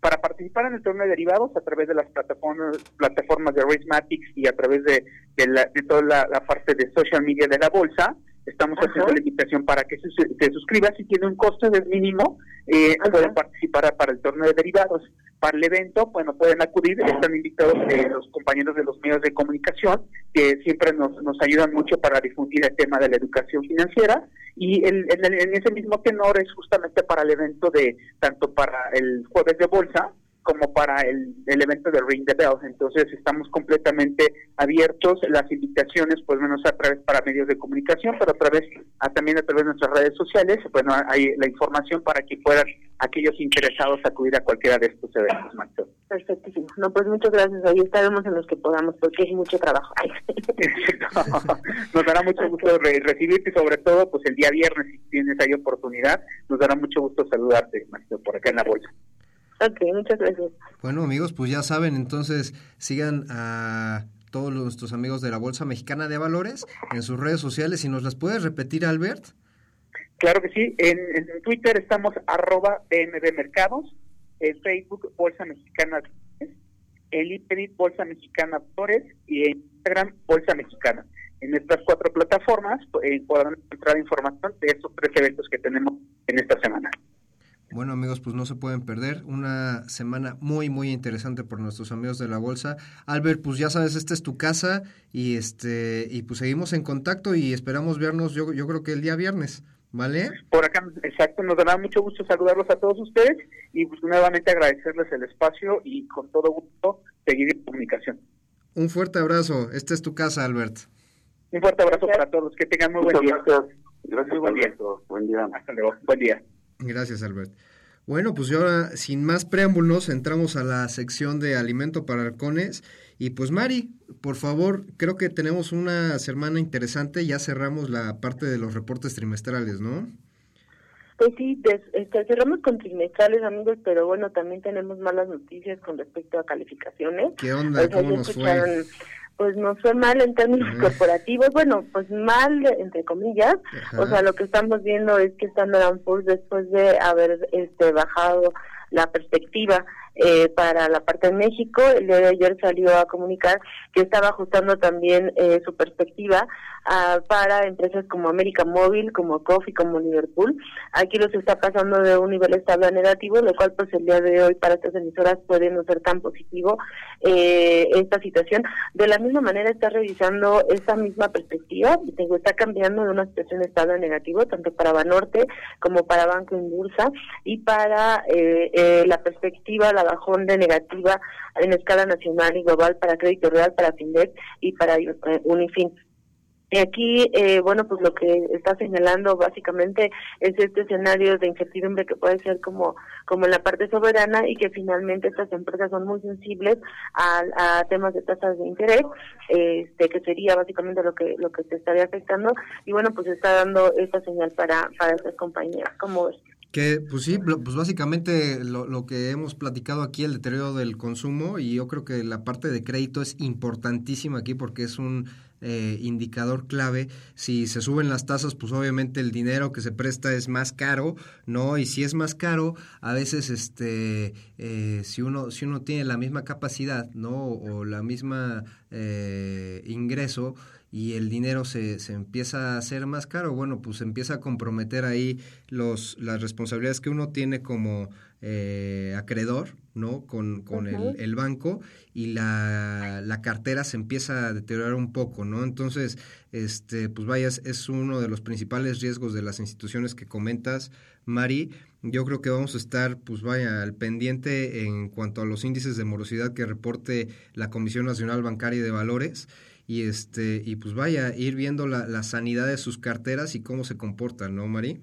[SPEAKER 21] para participar en el torneo de derivados a través de las plataformas plataformas de Racematics y a través de, de, la- de toda la, la parte de social media de la bolsa. Estamos haciendo la invitación para que se, se suscriba. Si tiene un costo del mínimo, eh, pueden participar para el torneo de derivados. Para el evento, bueno, pueden acudir, están invitados eh, los compañeros de los medios de comunicación que siempre nos, nos ayudan mucho para difundir el tema de la educación financiera. Y el, en, el- en ese mismo tenor es justamente para el evento de, tanto para el jueves de bolsa como para el, el evento de Ring the Bell. Entonces estamos completamente abiertos, las invitaciones pues menos a través para medios de comunicación, pero a través, a, también a través de nuestras redes sociales, bueno, hay la información para que puedan aquellos interesados acudir a cualquiera de estos eventos, Maxo.
[SPEAKER 22] Perfectísimo. No, pues muchas gracias. Ahí estaremos en los que podamos, porque hay mucho trabajo.
[SPEAKER 21] Nos dará mucho gusto re- recibirte y sobre todo pues el día viernes si tienes ahí oportunidad, nos dará mucho gusto saludarte, Maxo, por acá en la bolsa.
[SPEAKER 22] Ok, muchas gracias.
[SPEAKER 9] Bueno, amigos, pues ya saben, entonces sigan a todos los- nuestros amigos de la Bolsa Mexicana de Valores en sus redes sociales. ¿Y nos las puedes repetir, Albert?
[SPEAKER 21] Claro que sí, en, en Twitter estamos arroba BMB Mercados, en Facebook Bolsa Mexicana, en LinkedIn Bolsa Mexicana Valores y en Instagram Bolsa Mexicana. En estas cuatro plataformas eh, podrán encontrar información de estos tres eventos que tenemos en esta semana.
[SPEAKER 9] Bueno, amigos, pues no se pueden perder. Una semana muy, muy interesante por nuestros amigos de la bolsa. Albert, pues ya sabes, esta es tu casa y este y pues seguimos en contacto y esperamos vernos yo, yo creo que el día viernes, ¿vale?
[SPEAKER 21] Por acá, exacto, nos dará mucho gusto saludarlos a todos ustedes y pues, nuevamente agradecerles el espacio y con todo gusto seguir en comunicación.
[SPEAKER 9] Un fuerte abrazo. Esta es tu casa, Albert.
[SPEAKER 21] Un fuerte abrazo para todos, que tengan muy buen día.
[SPEAKER 14] gracias. Gracias,
[SPEAKER 21] Muy buen día.
[SPEAKER 14] Buen día.
[SPEAKER 21] Hasta luego, buen día.
[SPEAKER 9] Gracias, Albert. Bueno, pues ahora, sin más preámbulos, entramos a la sección de alimento para halcones. Y pues, Mari, por favor, creo que tenemos una semana interesante. Ya cerramos la parte de los reportes trimestrales, ¿no?
[SPEAKER 22] Pues sí, des- este, cerramos con trimestrales, amigos, pero bueno, también tenemos malas noticias con respecto a calificaciones.
[SPEAKER 9] ¿Qué onda?
[SPEAKER 22] O sea,
[SPEAKER 9] ¿Cómo nos fue?
[SPEAKER 22] Pues nos fue mal en términos
[SPEAKER 9] Ajá.
[SPEAKER 22] corporativos, bueno, pues mal, entre comillas.
[SPEAKER 9] Ajá.
[SPEAKER 22] O sea, lo que estamos viendo es que Standard Poor's, después de haber este, bajado la perspectiva eh, para la parte de México, el día de ayer salió a comunicar que estaba ajustando también eh, su perspectiva ah, para empresas como América Móvil, como Coffee, como Liverpool. Aquí los está pasando de un nivel estable a negativo, lo cual pues el día de hoy para estas emisoras puede no ser tan positivo eh, esta situación. De la misma manera está revisando esta misma perspectiva, digo, está cambiando de una situación estable a negativo, tanto para Banorte como para Banco en Bursa, y para eh, eh, la perspectiva, la bajón de negativa en escala nacional y global para Crédito Real, para Findex y para eh, Unifin. Y aquí, eh, bueno, pues lo que está señalando básicamente es este escenario de incertidumbre que puede ser como, como en la parte soberana y que finalmente estas empresas son muy sensibles a, a temas de tasas de interés, este, que sería básicamente lo que lo que te estaría afectando. Y bueno, pues está dando esta señal para, para estas compañías. ¿Cómo ves?
[SPEAKER 9] Que, pues sí, pues básicamente lo, lo que hemos platicado aquí, el deterioro del consumo, y yo creo que la parte de crédito es importantísima aquí porque es un eh, indicador clave. Si se suben las tasas, pues obviamente el dinero que se presta es más caro, ¿no? Y si es más caro, a veces, este, eh, si uno, si uno tiene la misma capacidad, ¿no? O la misma eh, ingreso, y el dinero se, se empieza a hacer más caro, bueno, pues empieza a comprometer ahí los, las responsabilidades que uno tiene como eh, acreedor, ¿no? Con, con el, el, banco y la, la, cartera se empieza a deteriorar un poco, ¿no? Entonces, este, pues vaya, es uno de los principales riesgos de las instituciones que comentas, Mari. Yo creo que vamos a estar, pues vaya, al pendiente en cuanto a los índices de morosidad que reporte la Comisión Nacional Bancaria de Valores y este y pues vaya ir viendo la, la sanidad de sus carteras y cómo se comportan, ¿no, Mari?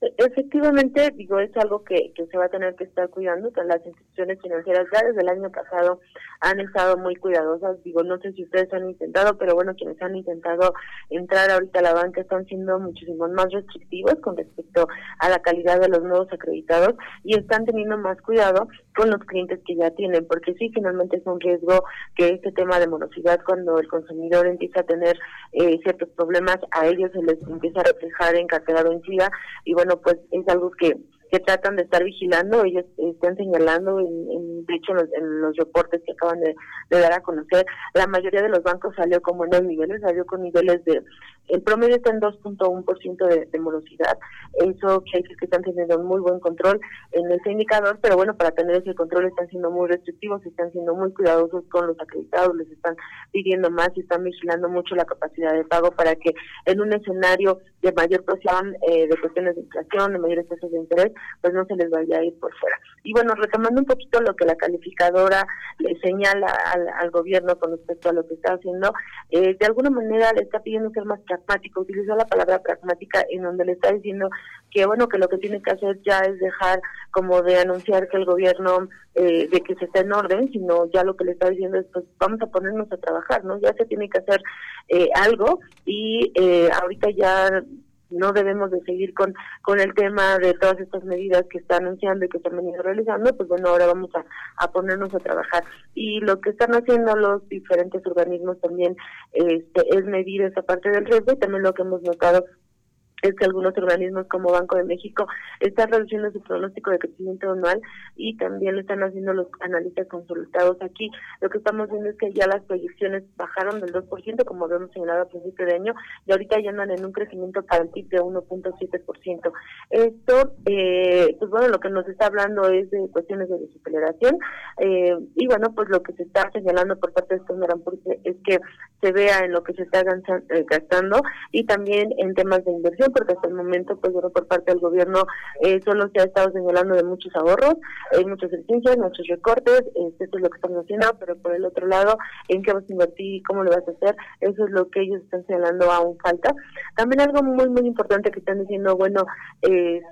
[SPEAKER 22] Efectivamente, digo, es algo que, que se va a tener que estar cuidando. las instituciones financieras ya desde el año pasado han estado muy cuidadosas. Digo, no sé si ustedes han intentado, pero bueno, quienes han intentado entrar ahorita a la banca están siendo muchísimo más restrictivos con respecto a la calidad de los nuevos acreditados y están teniendo más cuidado con los clientes que ya tienen, porque sí, finalmente es un riesgo que este tema de morosidad, cuando el consumidor empieza a tener eh, ciertos problemas, a ellos se les empieza a reflejar en cartera vencida y bueno, pues es algo que que tratan de estar vigilando, ellos están señalando, en, de hecho en los, reportes que acaban de, dar a conocer, la mayoría de los bancos salió con buenos niveles, salió con niveles de, el promedio está en 2.1% de, de morosidad, eso quiere decir que están teniendo un muy buen control en ese indicador, pero bueno, para tener ese control están siendo muy restrictivos, están siendo muy cuidadosos con los acreditados, les están pidiendo más y están vigilando mucho la capacidad de pago para que en un escenario de mayor presión eh, de cuestiones de inflación, de mayores tasas de interés, pues no se les vaya a ir por fuera. Y bueno, retomando un poquito lo que la calificadora le señala al, gobierno con respecto a lo que está haciendo, eh, de alguna manera le está pidiendo ser más pragmático, utilizó la palabra pragmática en donde le está diciendo que bueno, que lo que tiene que hacer ya es dejar como de anunciar que el gobierno eh, de que se está en orden, sino ya lo que le está diciendo es pues vamos a ponernos a trabajar, ¿no? Ya se tiene que hacer eh, algo y eh, ahorita ya no debemos de seguir con, con el tema de todas estas medidas que está anunciando y que se han venido realizando, pues bueno, ahora vamos a, a ponernos a trabajar. Y lo que están haciendo los diferentes organismos también este, es medir esa parte del riesgo y también lo que hemos notado es que algunos organismos como Banco de México están reduciendo su pronóstico de crecimiento anual y también lo están haciendo los analistas consultados aquí. Lo que estamos viendo es que ya las proyecciones bajaron del 2%, como habíamos señalado a principio de año, y ahorita ya andan en un crecimiento para el PIB de 1.7%. Esto, eh, pues bueno, lo que nos está hablando es de cuestiones de desaceleración eh, y bueno, pues lo que se está señalando por parte de estos es que se vea en lo que se está eh, gastando y también en temas de inversión porque hasta el momento, pues bueno, por parte del gobierno eh, solo se ha estado señalando de muchos ahorros, hay licencias, muchos recortes, este, esto es lo que estamos haciendo, pero por el otro lado, en qué vas a invertir y cómo lo vas a hacer, eso es lo que ellos están señalando aún falta. También algo muy, muy importante que están diciendo, bueno, eh,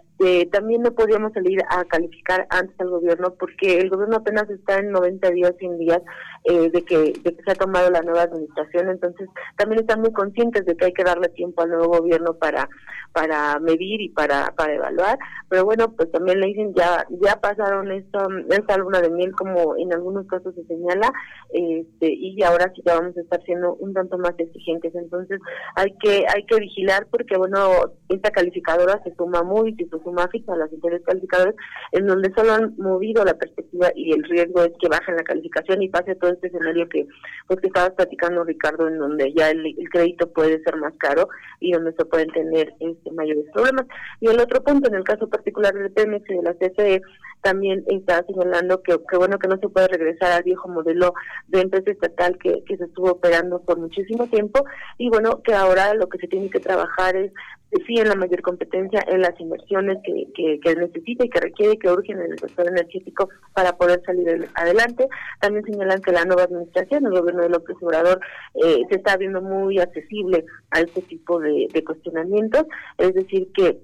[SPEAKER 22] también no podíamos salir a calificar antes al gobierno porque el gobierno apenas está en 90 días, 100 días eh, de, que, de que se ha tomado la nueva administración, entonces también están muy conscientes de que hay que darle tiempo al nuevo gobierno para para medir y para, para evaluar, pero bueno, pues también le dicen ya ya pasaron esta, esta luna de miel como en algunos casos se señala, este y ahora sí ya vamos a estar siendo un tanto más exigentes, entonces hay que hay que vigilar porque bueno, esta calificadora se suma muy, se suma a las entidades calificadoras, en donde solo han movido la perspectiva y el riesgo es que bajen la calificación y pase todo este escenario que pues que estabas platicando Ricardo, en donde ya el, crédito puede ser más caro y donde se pueden tener este mayores problemas. Y el otro punto, en el caso particular del Pemex y de la CFE, también está señalando que, que bueno que no se puede regresar al viejo modelo de empresa estatal que, que se estuvo operando por muchísimo tiempo y bueno que ahora lo que se tiene que trabajar es sí en la mayor competencia en las inversiones que, que, necesita y que requiere que urgen en el sector energético para poder salir adelante. También señalan que la nueva administración, el gobierno de López Obrador, eh, se está viendo muy accesible a este tipo de cuestionamientos, es decir que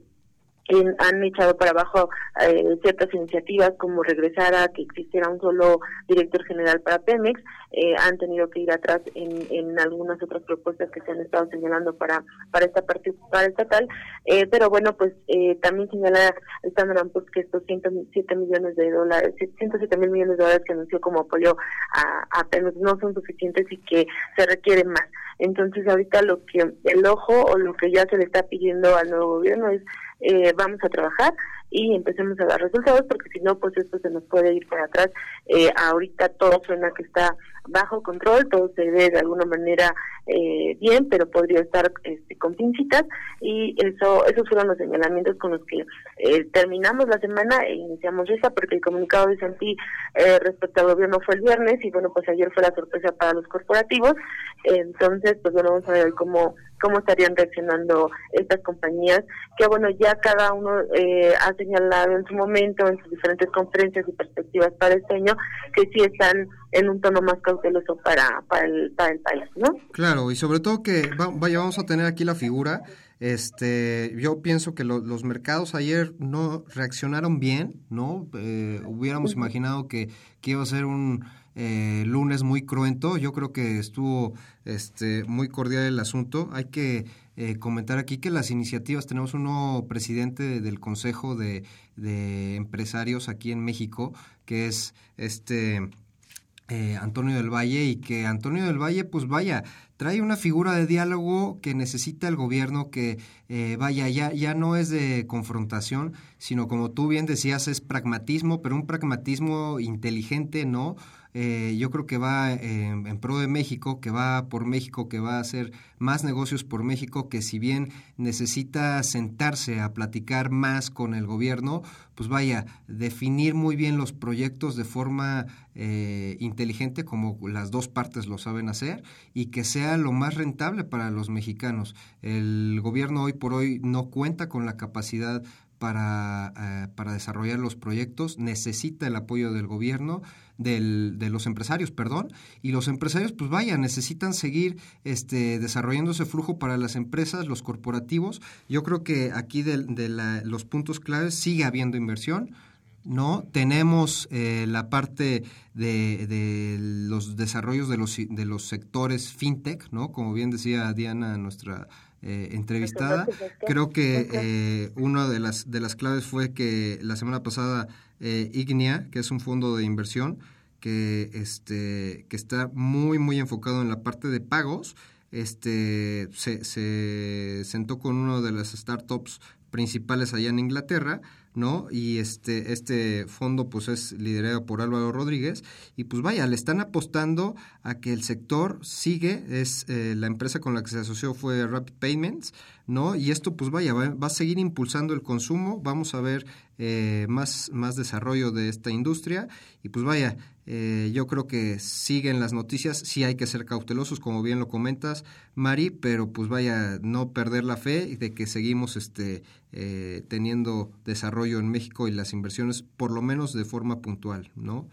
[SPEAKER 22] han echado para abajo eh, ciertas iniciativas como regresar a que existiera un solo director general para Pemex, eh, han tenido que ir atrás en, en algunas otras propuestas que se han estado señalando para para esta parte para estatal, eh, pero bueno, pues también señala Standard Poor's que estos 107 millones de dólares, 107 mil millones de dólares que anunció como apoyo a, a Pemex no son suficientes y que se requieren más. Entonces ahorita lo que el ojo o lo que ya se le está pidiendo al nuevo gobierno es eh, vamos a trabajar y empecemos a dar resultados porque si no pues esto se nos puede ir para atrás. Eh, ahorita todo suena que está bajo control todo se ve de alguna manera eh, bien, pero podría estar este, con pincitas y eso esos fueron los señalamientos con los que eh, terminamos la semana e iniciamos esta porque el comunicado de Santi eh, respecto al gobierno fue el viernes y bueno, pues ayer fue la sorpresa para los corporativos, entonces pues bueno, vamos a ver cómo cómo estarían reaccionando estas compañías, que bueno, ya cada uno eh, ha señalado en su momento, en sus diferentes conferencias y perspectivas para este año, que sí están en un tono más cauteloso para, para, el, para el país, ¿no?
[SPEAKER 9] Claro, y sobre todo que, vaya, vamos a tener aquí la figura, este, yo pienso que los mercados ayer no reaccionaron bien, ¿no? Eh, hubiéramos imaginado que, que iba a ser un eh, lunes muy cruento. Yo creo que estuvo este, muy cordial el asunto. Hay que eh, comentar aquí que las iniciativas, tenemos un nuevo presidente del Consejo de, Empresarios aquí en México, que es este eh, Antonio del Valle, y que Antonio del Valle, pues vaya, trae una figura de diálogo que necesita el gobierno que vaya ya ya no es de confrontación sino como tú bien decías es pragmatismo pero un pragmatismo inteligente no eh, yo creo que va en pro de México, que va por México, que va a hacer más negocios por México, que si bien necesita sentarse a platicar más con el gobierno, pues vaya, definir muy bien los proyectos de forma eh, inteligente, como las dos partes lo saben hacer, y que sea lo más rentable para los mexicanos. El gobierno hoy por hoy no cuenta con la capacidad para, eh, para desarrollar los proyectos, necesita el apoyo del gobierno, del, de los empresarios, perdón, y los empresarios, pues vaya, necesitan seguir este, desarrollando ese flujo para las empresas, los corporativos. Yo creo que aquí de, de los puntos claves sigue habiendo inversión, ¿no? Tenemos eh, la parte de, de, los desarrollos de los, de los sectores fintech, ¿no? Como bien decía Diana, nuestra eh, entrevistada. Creo que eh, una de las, de las claves fue que la semana pasada eh, Ignea, que es un fondo de inversión que, este, que está muy, muy enfocado en la parte de pagos, este, se, se sentó con una de las startups principales allá en Inglaterra ¿no? Y este, este fondo pues es liderado por Álvaro Rodríguez y pues vaya, le están apostando a que el sector sigue, es eh, la empresa con la que se asoció fue Rapid Payments, ¿no? Y esto pues vaya, va, va a seguir impulsando el consumo, vamos a ver eh, más, más desarrollo de esta industria y pues vaya, eh, yo creo que siguen las noticias, sí hay que ser cautelosos, como bien lo comentas, Mari, pero pues vaya, no perder la fe de que seguimos este, eh, teniendo desarrollo en México y las inversiones, por lo menos de forma puntual, ¿no?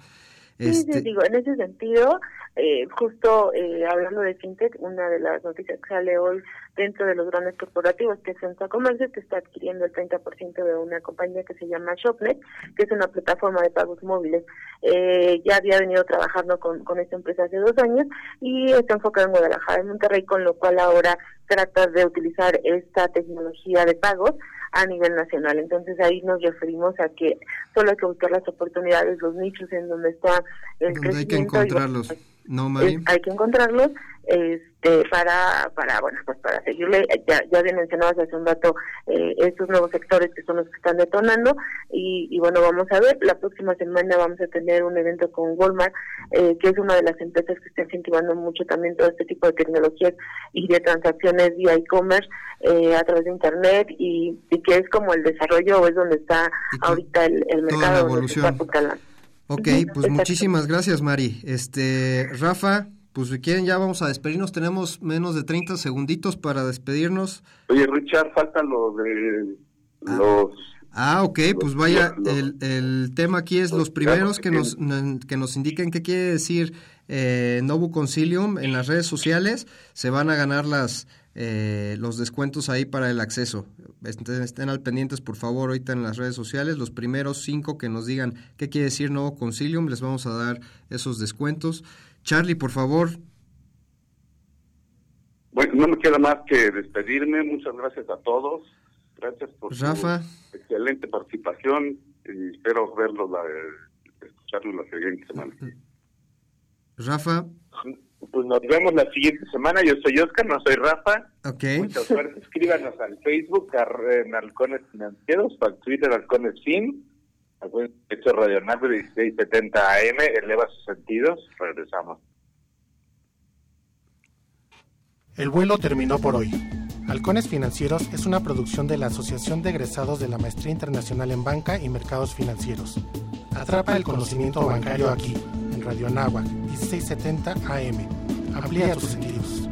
[SPEAKER 22] Sí, este... digo, en ese sentido, eh, justo eh, hablando de fintech, una de las noticias que sale hoy dentro de los grandes corporativos, que es Centro Comercio, que está adquiriendo el 30% de una compañía que se llama Shopnet, que es una plataforma de pagos móviles. Eh, ya había venido trabajando con, con esta empresa hace dos años y está enfocada en Guadalajara, en Monterrey, con lo cual ahora trata de utilizar esta tecnología de pagos a nivel nacional. Entonces ahí nos referimos a que solo hay que buscar las oportunidades, los nichos en donde está el
[SPEAKER 9] donde hay que encontrarlos,
[SPEAKER 22] hay que encontrarlos este para para bueno pues para seguirle ya ya bien mencionabas hace un rato eh, estos nuevos sectores que son los que están detonando y, y, bueno vamos a ver la próxima semana vamos a tener un evento con Walmart eh, que es una de las empresas que está incentivando mucho también todo este tipo de tecnologías y de transacciones vía e-commerce eh, a través de internet y, y, que es como el desarrollo o es donde está ahorita el, el mercado donde se está
[SPEAKER 9] Ok, pues muchísimas gracias Mari. Este Rafa, pues si quieren ya vamos a despedirnos, tenemos menos de 30 segunditos para despedirnos.
[SPEAKER 14] Oye, Richard, falta lo de
[SPEAKER 9] ah.
[SPEAKER 14] los...
[SPEAKER 9] Ah, ok, pues vaya, el, el tema aquí es los primeros que nos, que nos indiquen qué quiere decir eh, Novo Concilium en las redes sociales, se van a ganar las eh, los descuentos ahí para el acceso. Estén, estén, al pendientes, por favor, ahorita en las redes sociales. Los primeros cinco que nos digan qué quiere decir Novo Concilium, les vamos a dar esos descuentos. Charlie, por favor.
[SPEAKER 14] Bueno, no me queda más que despedirme. Muchas gracias a todos. Gracias por
[SPEAKER 9] Rafa.
[SPEAKER 14] su excelente participación y espero verlos, la, escucharlos la siguiente semana.
[SPEAKER 9] Rafa.
[SPEAKER 15] Pues nos vemos la siguiente semana. Yo soy Oscar, no soy Rafa.
[SPEAKER 9] Ok.
[SPEAKER 15] Mucha suerte. Escríbanos al Facebook, en Halcones Financieros, al Twitter, Halcones Fin Hecho Radio Naco 1670 AM, eleva sus sentidos. Regresamos.
[SPEAKER 23] El vuelo terminó por hoy. Halcones Financieros es una producción de la Asociación de Egresados de la Maestría Internacional en Banca y Mercados Financieros. Atrapa el conocimiento bancario aquí, en Radio Anáhuac, 1670 AM. Amplía tus sentidos.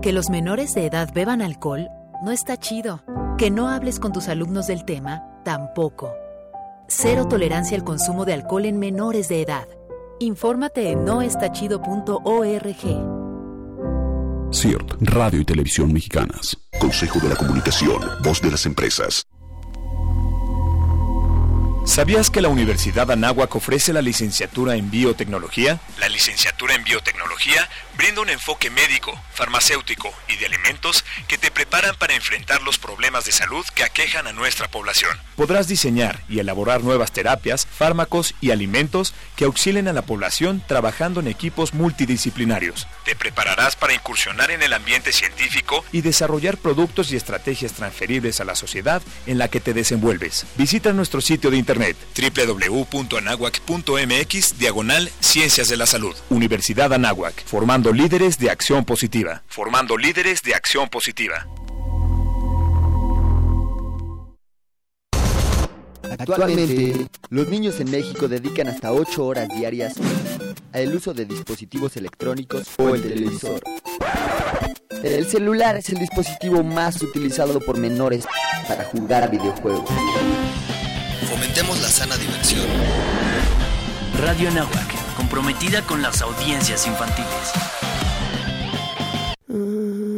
[SPEAKER 24] Que los menores de edad beban alcohol no está chido. Que no hables con tus alumnos del tema tampoco. Cero tolerancia al consumo de alcohol en menores de edad. Infórmate en noestachido.org.
[SPEAKER 19] CIRT, Radio y Televisión Mexicanas. Consejo de la Comunicación, Voz de las Empresas.
[SPEAKER 8] ¿Sabías que la Universidad Anáhuac ofrece la licenciatura en biotecnología? La licenciatura en biotecnología brinda un enfoque médico, farmacéutico y de alimentos que te preparan para enfrentar los problemas de salud que aquejan a nuestra población. Podrás diseñar y elaborar nuevas terapias, fármacos y alimentos que auxilien a la población trabajando en equipos multidisciplinarios. Te prepararás para incursionar en el ambiente científico y desarrollar productos y estrategias transferibles a la sociedad en la que te desenvuelves. Visita nuestro sitio de internet www.anahuac.mx diagonal Ciencias de la Salud. Universidad Anáhuac, formando líderes de acción positiva. Formando líderes de acción positiva.
[SPEAKER 1] Actualmente, los niños en México dedican hasta 8 horas diarias al uso de dispositivos electrónicos o el televisor. El celular es el dispositivo más utilizado por menores para jugar videojuegos.
[SPEAKER 3] Fomentemos la sana diversión. Radio Nahuac, comprometida con las audiencias infantiles. Mm.